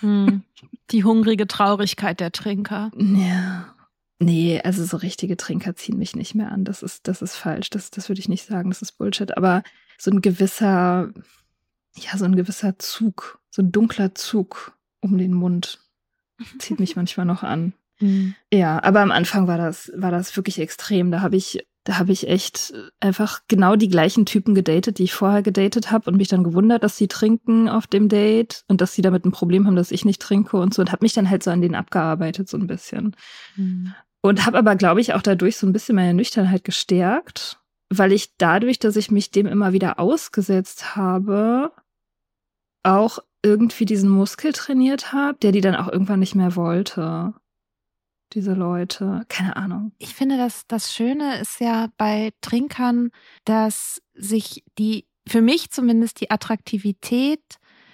Hm. Die hungrige Traurigkeit der Trinker. Ja. Nee, also so richtige Trinker ziehen mich nicht mehr an. Das ist, das ist falsch. Das, das würde ich nicht sagen. Das ist Bullshit. Aber so ein gewisser, ja, so ein gewisser Zug, so ein dunkler Zug um den Mund zieht mich manchmal noch an. Mhm. Ja, aber am Anfang war das, war das wirklich extrem. Da habe ich, da habe ich echt einfach genau die gleichen Typen gedatet, die ich vorher gedatet habe und mich dann gewundert, dass sie trinken auf dem Date und dass sie damit ein Problem haben, dass ich nicht trinke und so und habe mich dann halt so an denen abgearbeitet so ein bisschen. Mhm. Und habe aber, glaube ich, auch dadurch so ein bisschen meine Nüchternheit gestärkt, weil ich dadurch, dass ich mich dem immer wieder ausgesetzt habe, auch irgendwie diesen Muskel trainiert habe, der die dann auch irgendwann nicht mehr wollte. Diese Leute. Keine Ahnung. Ich finde, dass das Schöne ist ja bei Trinkern, dass sich die, für mich zumindest die Attraktivität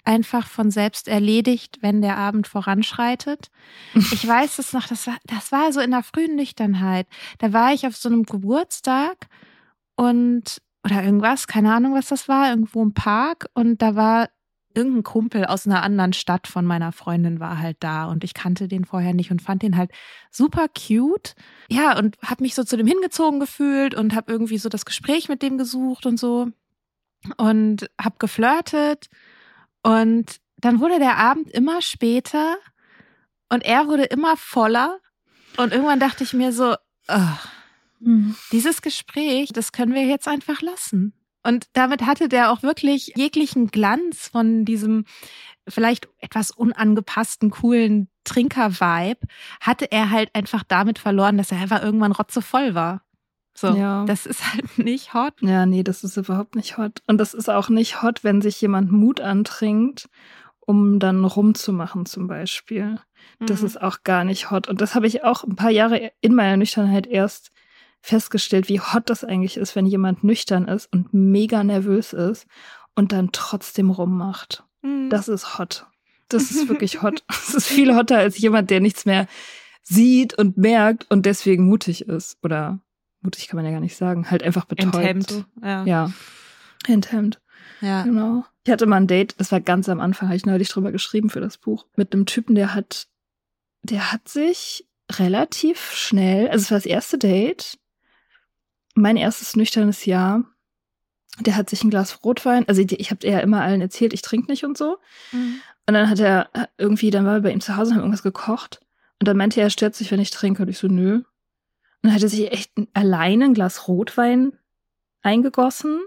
einfach von selbst erledigt, wenn der Abend voranschreitet. Ich weiß es noch, das war, das war so in der frühen Nüchternheit. Da war ich auf so einem Geburtstag und, oder irgendwas, keine Ahnung, was das war, irgendwo im Park und da war irgendein Kumpel aus einer anderen Stadt von meiner Freundin war halt da und ich kannte den vorher nicht und fand den halt super cute. Ja, und habe mich so zu dem hingezogen gefühlt und habe irgendwie so das Gespräch mit dem gesucht und so und habe geflirtet und dann wurde der Abend immer später und er wurde immer voller und irgendwann dachte ich mir so, ugh, dieses Gespräch, das können wir jetzt einfach lassen. Und damit hatte der auch wirklich jeglichen Glanz von diesem vielleicht etwas unangepassten, coolen Trinker-Vibe, hatte er halt einfach damit verloren, dass er einfach irgendwann rotzevoll war. So, ja. das ist halt nicht hot. Ja, nee, das ist überhaupt nicht hot. Und das ist auch nicht hot, wenn sich jemand Mut antrinkt, um dann rumzumachen zum Beispiel. Das mhm. ist auch gar nicht hot. Und das habe ich auch ein paar Jahre in meiner Nüchternheit erst festgestellt, wie hot das eigentlich ist, wenn jemand nüchtern ist und mega nervös ist und dann trotzdem rummacht. Mhm. Das ist hot. Das ist wirklich hot. Das ist viel hotter als jemand, der nichts mehr sieht und merkt und deswegen mutig ist. Oder mutig kann man ja gar nicht sagen. Halt einfach betäubt. Enthemmt. So. Ja. ja. Enthemmt. Ja. Genau. Ich hatte mal ein Date, das war ganz am Anfang, habe ich neulich drüber geschrieben für das Buch, mit einem Typen, der hat, der hat sich relativ schnell, also es war das erste Date, mein erstes nüchternes Jahr, der hat sich ein Glas Rotwein, also ich, habe ja immer allen erzählt, ich trinke nicht und so. Mhm. Und dann hat er irgendwie, dann war er bei ihm zu Hause und haben irgendwas gekocht. Und dann meinte er, er stört sich, wenn ich trinke. Und ich so, nö. Und dann hat er sich echt alleine ein Glas Rotwein eingegossen.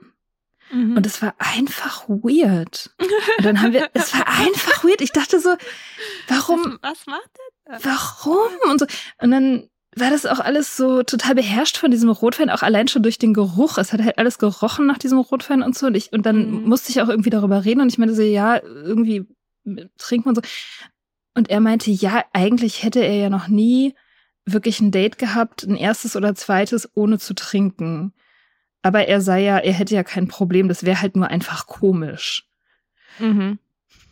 Mhm. Und es war einfach weird. Und dann haben wir, es war einfach weird. Ich dachte so, warum? Was macht der? Warum? Und so. Und dann war das auch alles so total beherrscht von diesem Rotwein, auch allein schon durch den Geruch. Es hat halt alles gerochen nach diesem Rotwein und so. Und, ich, und dann mhm. musste ich auch irgendwie darüber reden und ich meinte so, ja, irgendwie trinken und so. Und er meinte, ja, eigentlich hätte er ja noch nie wirklich ein Date gehabt, ein erstes oder zweites, ohne zu trinken. Aber er sei ja, er hätte ja kein Problem, das wäre halt nur einfach komisch. Mhm.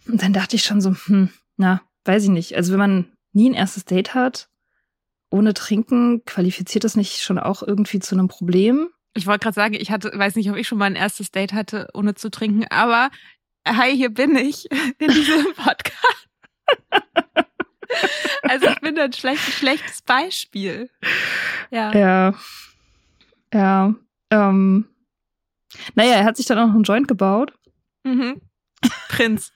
Und dann dachte ich schon so, hm, na, weiß ich nicht. Also wenn man nie ein erstes Date hat, ohne Trinken qualifiziert das nicht schon auch irgendwie zu einem Problem? Ich wollte gerade sagen, ich hatte, weiß nicht, ob ich schon mal ein erstes Date hatte, ohne zu trinken, aber hi, hier bin ich in diesem Podcast. also ich bin ein schlecht, schlechtes Beispiel. Ja. Ja. Ja. Ähm. Naja, er hat sich dann auch noch einen Joint gebaut. Mhm. Prinz.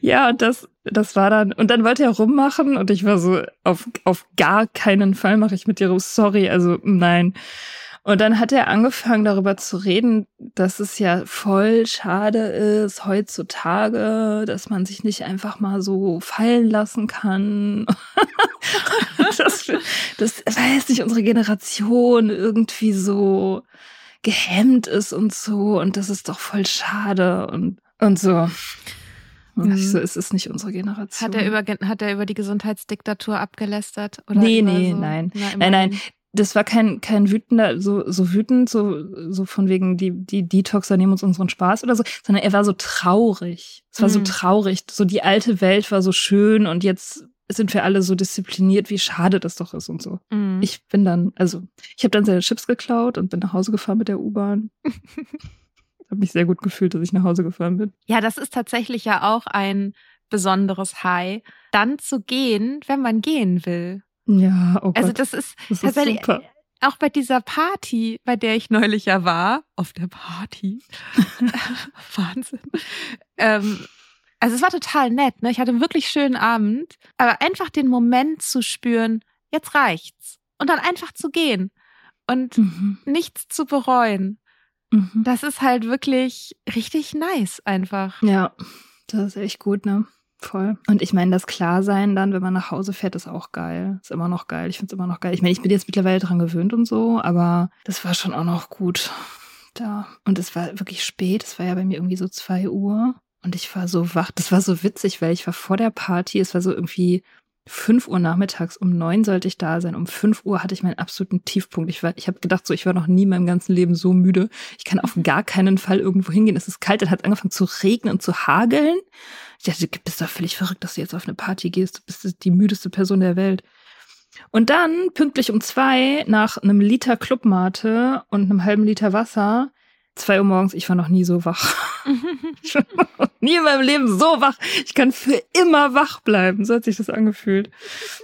Ja, und das, das war dann, und dann wollte er rummachen und ich war so, auf, auf gar keinen Fall mache ich mit dir rum, sorry, also nein. Und dann hat er angefangen darüber zu reden, dass es ja voll schade ist heutzutage, dass man sich nicht einfach mal so fallen lassen kann. das, das weiß nicht, unsere Generation irgendwie so gehemmt ist und so und das ist doch voll schade und, und so. Mhm. So ist es nicht unsere Generation. Hat er über, hat er über die Gesundheitsdiktatur abgelästert? Oder nee, nee, so? nein. Na, nein, nein. Das war kein, kein wütender, so, so wütend, so, so von wegen, die, die Detoxer nehmen uns unseren Spaß oder so, sondern er war so traurig. Es war mhm. so traurig. So die alte Welt war so schön und jetzt sind wir alle so diszipliniert, wie schade das doch ist und so. Mhm. Ich bin dann, also ich habe dann seine Chips geklaut und bin nach Hause gefahren mit der U-Bahn. habe mich sehr gut gefühlt, dass ich nach Hause gefahren bin. Ja, das ist tatsächlich ja auch ein besonderes High, dann zu gehen, wenn man gehen will. Ja, oh Gott. Also das ist, das ist super. auch bei dieser Party, bei der ich neulich ja war, auf der Party. Wahnsinn. Ähm, also es war total nett, ne? Ich hatte einen wirklich schönen Abend, aber einfach den Moment zu spüren, jetzt reicht's. Und dann einfach zu gehen und mhm. nichts zu bereuen. Mhm. Das ist halt wirklich richtig nice einfach. Ja, das ist echt gut, ne? Voll. Und ich meine, das Klarsein dann, wenn man nach Hause fährt, ist auch geil. Ist immer noch geil. Ich finde es immer noch geil. Ich meine, ich bin jetzt mittlerweile dran gewöhnt und so, aber das war schon auch noch gut da. Und es war wirklich spät. Es war ja bei mir irgendwie so zwei Uhr. Und ich war so wach. Das war so witzig, weil ich war vor der Party. Es war so irgendwie 5 Uhr nachmittags, um neun sollte ich da sein. Um 5 Uhr hatte ich meinen absoluten Tiefpunkt. Ich war, ich habe gedacht, so, ich war noch nie in meinem ganzen Leben so müde. Ich kann auf gar keinen Fall irgendwo hingehen. Es ist kalt, dann hat angefangen zu regnen und zu hageln. Ich dachte, du bist doch völlig verrückt, dass du jetzt auf eine Party gehst. Du bist die müdeste Person der Welt. Und dann, pünktlich um zwei, nach einem Liter Clubmate und einem halben Liter Wasser, zwei Uhr morgens, ich war noch nie so wach. Nie in meinem Leben so wach. Ich kann für immer wach bleiben. So hat sich das angefühlt.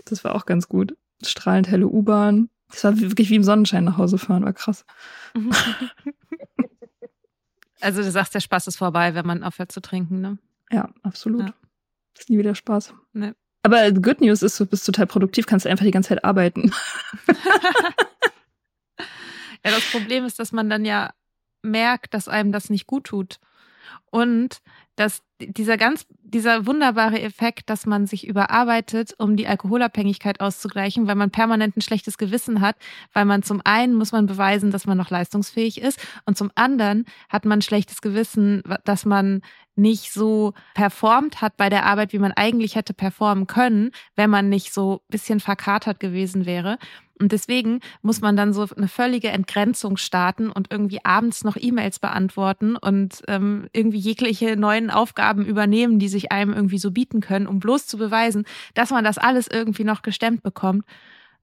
Das war auch ganz gut. Strahlend helle U-Bahn. Das war wirklich wie im Sonnenschein nach Hause fahren. War krass. Also du sagst, der Spaß ist vorbei, wenn man aufhört zu trinken, ne? Ja, absolut. Ja. Ist nie wieder Spaß. Nee. Aber Good News ist, du bist total produktiv, kannst einfach die ganze Zeit arbeiten. ja, das Problem ist, dass man dann ja merkt, dass einem das nicht gut tut. Und dass dieser ganz, dieser wunderbare Effekt, dass man sich überarbeitet, um die Alkoholabhängigkeit auszugleichen, weil man permanent ein schlechtes Gewissen hat, weil man zum einen muss man beweisen, dass man noch leistungsfähig ist und zum anderen hat man ein schlechtes Gewissen, dass man nicht so performt hat bei der Arbeit, wie man eigentlich hätte performen können, wenn man nicht so bisschen verkatert gewesen wäre. Und deswegen muss man dann so eine völlige Entgrenzung starten und irgendwie abends noch E-Mails beantworten und ähm, irgendwie jegliche neuen Aufgaben übernehmen, die sich einem irgendwie so bieten können, um bloß zu beweisen, dass man das alles irgendwie noch gestemmt bekommt.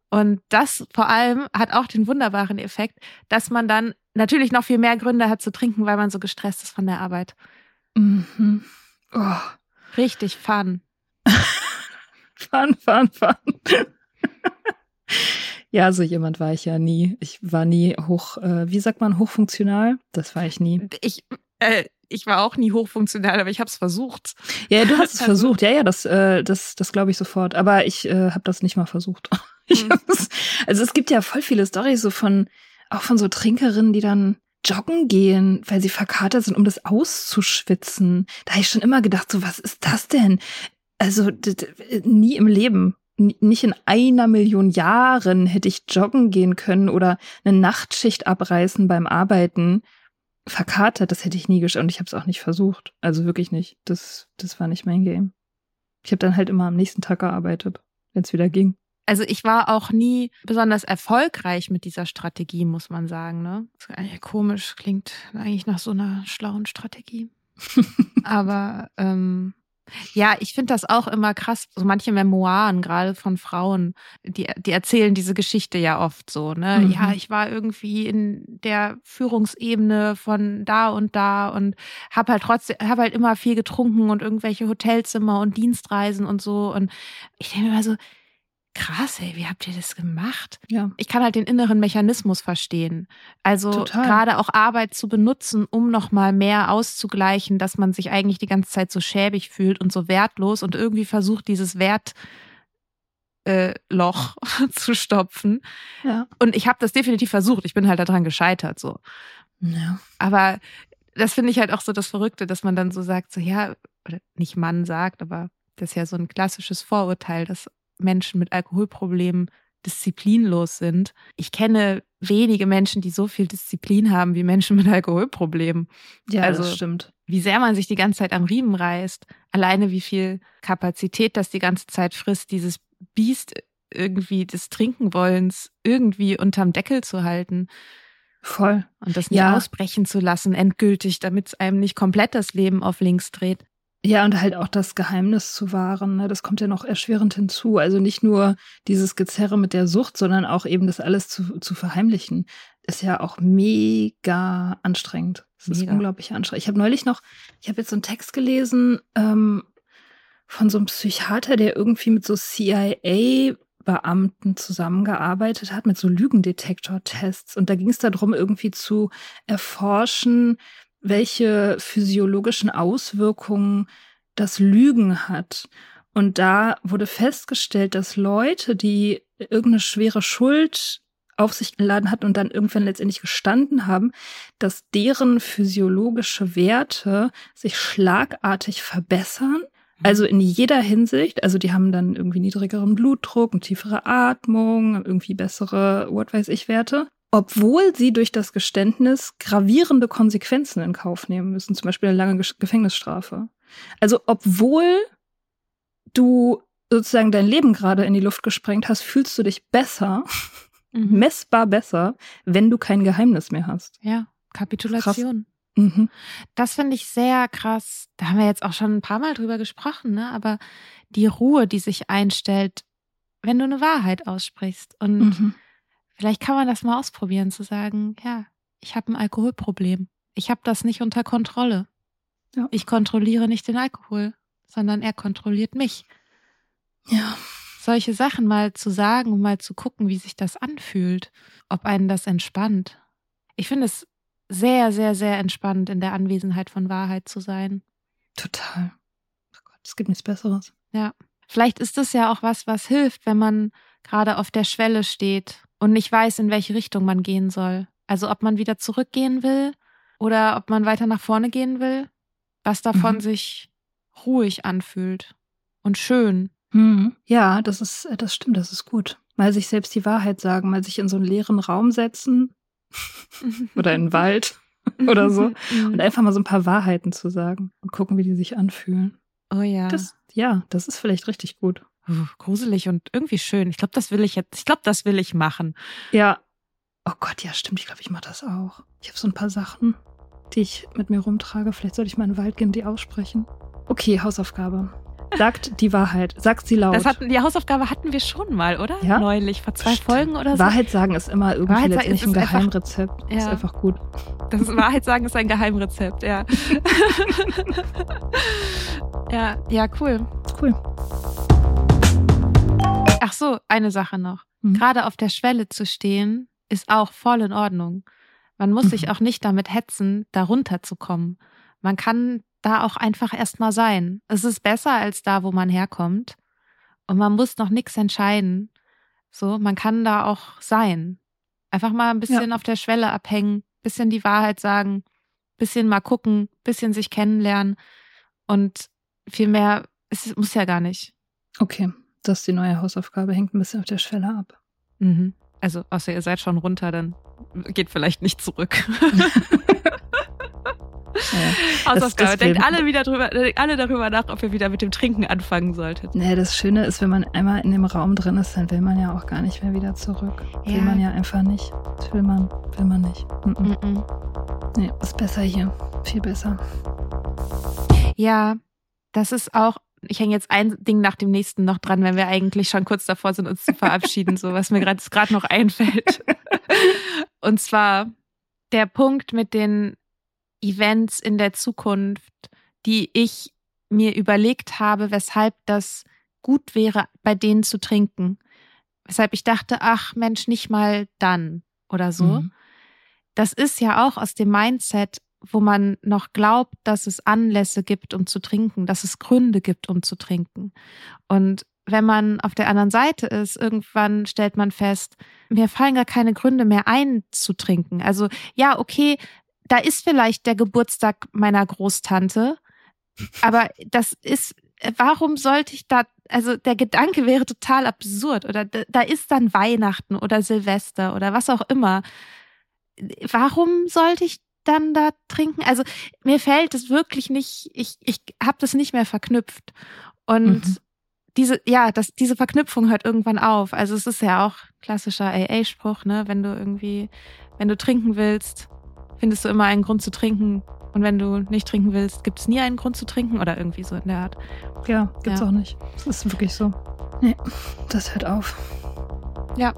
Und das vor allem hat auch den wunderbaren Effekt, dass man dann natürlich noch viel mehr Gründe hat zu trinken, weil man so gestresst ist von der Arbeit. Mhm. Oh. Richtig fun. fun, fun, fun. Ja, so jemand war ich ja nie. Ich war nie hoch, äh, wie sagt man, hochfunktional? Das war ich nie. Ich, äh, ich war auch nie hochfunktional, aber ich habe es versucht. Ja, du hast es also, versucht. Ja, ja, das, äh, das, das glaube ich sofort. Aber ich äh, habe das nicht mal versucht. ich mhm. also es gibt ja voll viele Storys so von, auch von so Trinkerinnen, die dann joggen gehen, weil sie verkatert sind, um das auszuschwitzen. Da habe ich schon immer gedacht, so was ist das denn? Also nie im Leben nicht in einer Million Jahren hätte ich joggen gehen können oder eine Nachtschicht abreißen beim Arbeiten. Verkatert, das hätte ich nie geschafft und ich habe es auch nicht versucht. Also wirklich nicht. Das, das war nicht mein Game. Ich habe dann halt immer am nächsten Tag gearbeitet, wenn es wieder ging. Also ich war auch nie besonders erfolgreich mit dieser Strategie, muss man sagen. Ne? Komisch, klingt eigentlich nach so einer schlauen Strategie. Aber ähm, ja, ich finde das auch immer krass. So manche Memoiren, gerade von Frauen, die, die erzählen diese Geschichte ja oft so, ne? Mhm. Ja, ich war irgendwie in der Führungsebene von da und da und habe halt trotzdem, habe halt immer viel getrunken und irgendwelche Hotelzimmer und Dienstreisen und so. Und ich denke mir immer so, krass, ey, wie habt ihr das gemacht? Ja. Ich kann halt den inneren Mechanismus verstehen. Also gerade auch Arbeit zu benutzen, um nochmal mehr auszugleichen, dass man sich eigentlich die ganze Zeit so schäbig fühlt und so wertlos und irgendwie versucht, dieses Wertloch äh, zu stopfen. Ja. Und ich habe das definitiv versucht. Ich bin halt daran gescheitert, so. Ja. Aber das finde ich halt auch so das Verrückte, dass man dann so sagt, so ja, oder nicht Mann sagt, aber das ist ja so ein klassisches Vorurteil, dass Menschen mit Alkoholproblemen disziplinlos sind. Ich kenne wenige Menschen, die so viel Disziplin haben wie Menschen mit Alkoholproblemen. Ja, also, das stimmt. Wie sehr man sich die ganze Zeit am Riemen reißt, alleine wie viel Kapazität das die ganze Zeit frisst, dieses Biest irgendwie des Trinkenwollens irgendwie unterm Deckel zu halten. Voll. Und das nicht ja. ausbrechen zu lassen, endgültig, damit es einem nicht komplett das Leben auf links dreht. Ja, und halt auch das Geheimnis zu wahren, ne? das kommt ja noch erschwerend hinzu. Also nicht nur dieses Gezerre mit der Sucht, sondern auch eben das alles zu, zu verheimlichen, ist ja auch mega anstrengend. Das mega. ist unglaublich anstrengend. Ich habe neulich noch, ich habe jetzt so einen Text gelesen ähm, von so einem Psychiater, der irgendwie mit so CIA Beamten zusammengearbeitet hat mit so Lügendetektor-Tests. Und da ging es darum, irgendwie zu erforschen, welche physiologischen Auswirkungen das Lügen hat. Und da wurde festgestellt, dass Leute, die irgendeine schwere Schuld auf sich geladen hatten und dann irgendwann letztendlich gestanden haben, dass deren physiologische Werte sich schlagartig verbessern. Also in jeder Hinsicht. Also die haben dann irgendwie niedrigeren Blutdruck, eine tiefere Atmung, irgendwie bessere, what weiß ich, Werte obwohl sie durch das Geständnis gravierende Konsequenzen in Kauf nehmen müssen, zum Beispiel eine lange Gefängnisstrafe. Also obwohl du sozusagen dein Leben gerade in die Luft gesprengt hast, fühlst du dich besser, mhm. messbar besser, wenn du kein Geheimnis mehr hast. Ja, Kapitulation. Mhm. Das finde ich sehr krass. Da haben wir jetzt auch schon ein paar Mal drüber gesprochen, ne? Aber die Ruhe, die sich einstellt, wenn du eine Wahrheit aussprichst und mhm Vielleicht kann man das mal ausprobieren, zu sagen, ja, ich habe ein Alkoholproblem. Ich habe das nicht unter Kontrolle. Ja. Ich kontrolliere nicht den Alkohol, sondern er kontrolliert mich. Ja. Solche Sachen mal zu sagen und mal zu gucken, wie sich das anfühlt, ob einen das entspannt. Ich finde es sehr, sehr, sehr entspannend, in der Anwesenheit von Wahrheit zu sein. Total. Oh Gott, es gibt nichts Besseres. Ja. Vielleicht ist das ja auch was, was hilft, wenn man gerade auf der Schwelle steht und nicht weiß, in welche Richtung man gehen soll. Also ob man wieder zurückgehen will oder ob man weiter nach vorne gehen will, was davon mhm. sich ruhig anfühlt und schön. Mhm. Ja, das ist, das stimmt, das ist gut. Mal sich selbst die Wahrheit sagen, mal sich in so einen leeren Raum setzen oder in den Wald oder so mhm. und einfach mal so ein paar Wahrheiten zu sagen und gucken, wie die sich anfühlen. Oh ja. Das, ja, das ist vielleicht richtig gut. Gruselig und irgendwie schön. Ich glaube, das will ich jetzt, ich glaube, das will ich machen. Ja. Oh Gott, ja, stimmt. Ich glaube, ich mache das auch. Ich habe so ein paar Sachen, die ich mit mir rumtrage. Vielleicht sollte ich mal in den Wald gehen die aussprechen. Okay, Hausaufgabe. Sagt die Wahrheit. Sagt sie laut. Das hatten, die Hausaufgabe hatten wir schon mal, oder? Ja. Neulich, vor zwei Stimmt. Folgen oder so. Wahrheit sagen ist immer irgendwie Wahrheit letztendlich ein Geheimrezept. Einfach, ja. Ist einfach gut. Das ist, Wahrheit sagen ist ein Geheimrezept, ja. ja, ja, cool. Cool. Ach so, eine Sache noch. Mhm. Gerade auf der Schwelle zu stehen, ist auch voll in Ordnung. Man muss mhm. sich auch nicht damit hetzen, darunter zu kommen. Man kann da auch einfach erstmal sein. Es ist besser als da, wo man herkommt. Und man muss noch nichts entscheiden. So, man kann da auch sein. Einfach mal ein bisschen ja. auf der Schwelle abhängen, bisschen die Wahrheit sagen, bisschen mal gucken, bisschen sich kennenlernen. Und viel mehr, es muss ja gar nicht. Okay, das ist die neue Hausaufgabe, hängt ein bisschen auf der Schwelle ab. Mhm. Also, außer ihr seid schon runter, dann geht vielleicht nicht zurück. Ja, Hausaufgabe. Denkt alle wieder drüber, alle darüber nach, ob ihr wieder mit dem Trinken anfangen solltet. Nee, das Schöne ist, wenn man einmal in dem Raum drin ist, dann will man ja auch gar nicht mehr wieder zurück. Ja. Will man ja einfach nicht. Das will man, will man nicht. Mm -mm. Mm nee, ist besser hier. Viel besser. Ja, das ist auch ich hänge jetzt ein Ding nach dem nächsten noch dran, wenn wir eigentlich schon kurz davor sind, uns zu verabschieden, so was mir gerade noch einfällt. Und zwar der Punkt mit den Events in der Zukunft, die ich mir überlegt habe, weshalb das gut wäre, bei denen zu trinken. Weshalb ich dachte, ach Mensch, nicht mal dann oder so. Mhm. Das ist ja auch aus dem Mindset, wo man noch glaubt, dass es Anlässe gibt, um zu trinken, dass es Gründe gibt, um zu trinken. Und wenn man auf der anderen Seite ist, irgendwann stellt man fest, mir fallen gar keine Gründe mehr ein zu trinken. Also ja, okay, da ist vielleicht der Geburtstag meiner Großtante, aber das ist, warum sollte ich da, also der Gedanke wäre total absurd oder da ist dann Weihnachten oder Silvester oder was auch immer. Warum sollte ich dann da trinken? Also mir fällt es wirklich nicht, ich, ich habe das nicht mehr verknüpft. Und mhm. diese, ja, das, diese Verknüpfung hört irgendwann auf. Also es ist ja auch klassischer AA-Spruch, ne? Wenn du irgendwie, wenn du trinken willst, findest du immer einen Grund zu trinken. Und wenn du nicht trinken willst, gibt es nie einen Grund zu trinken oder irgendwie so in der Art. Ja, gibt's ja. auch nicht. Das ist wirklich so. Nee, das hört auf. Ja.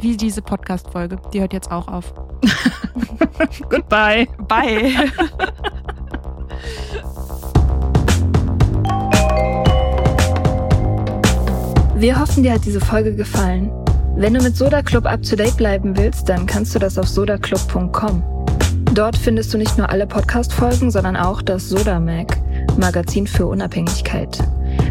Wie diese Podcast-Folge. Die hört jetzt auch auf. Goodbye. Bye. Wir hoffen, dir hat diese Folge gefallen. Wenn du mit Soda Club up to date bleiben willst, dann kannst du das auf sodaclub.com. Dort findest du nicht nur alle Podcast-Folgen, sondern auch das Soda Mag, Magazin für Unabhängigkeit.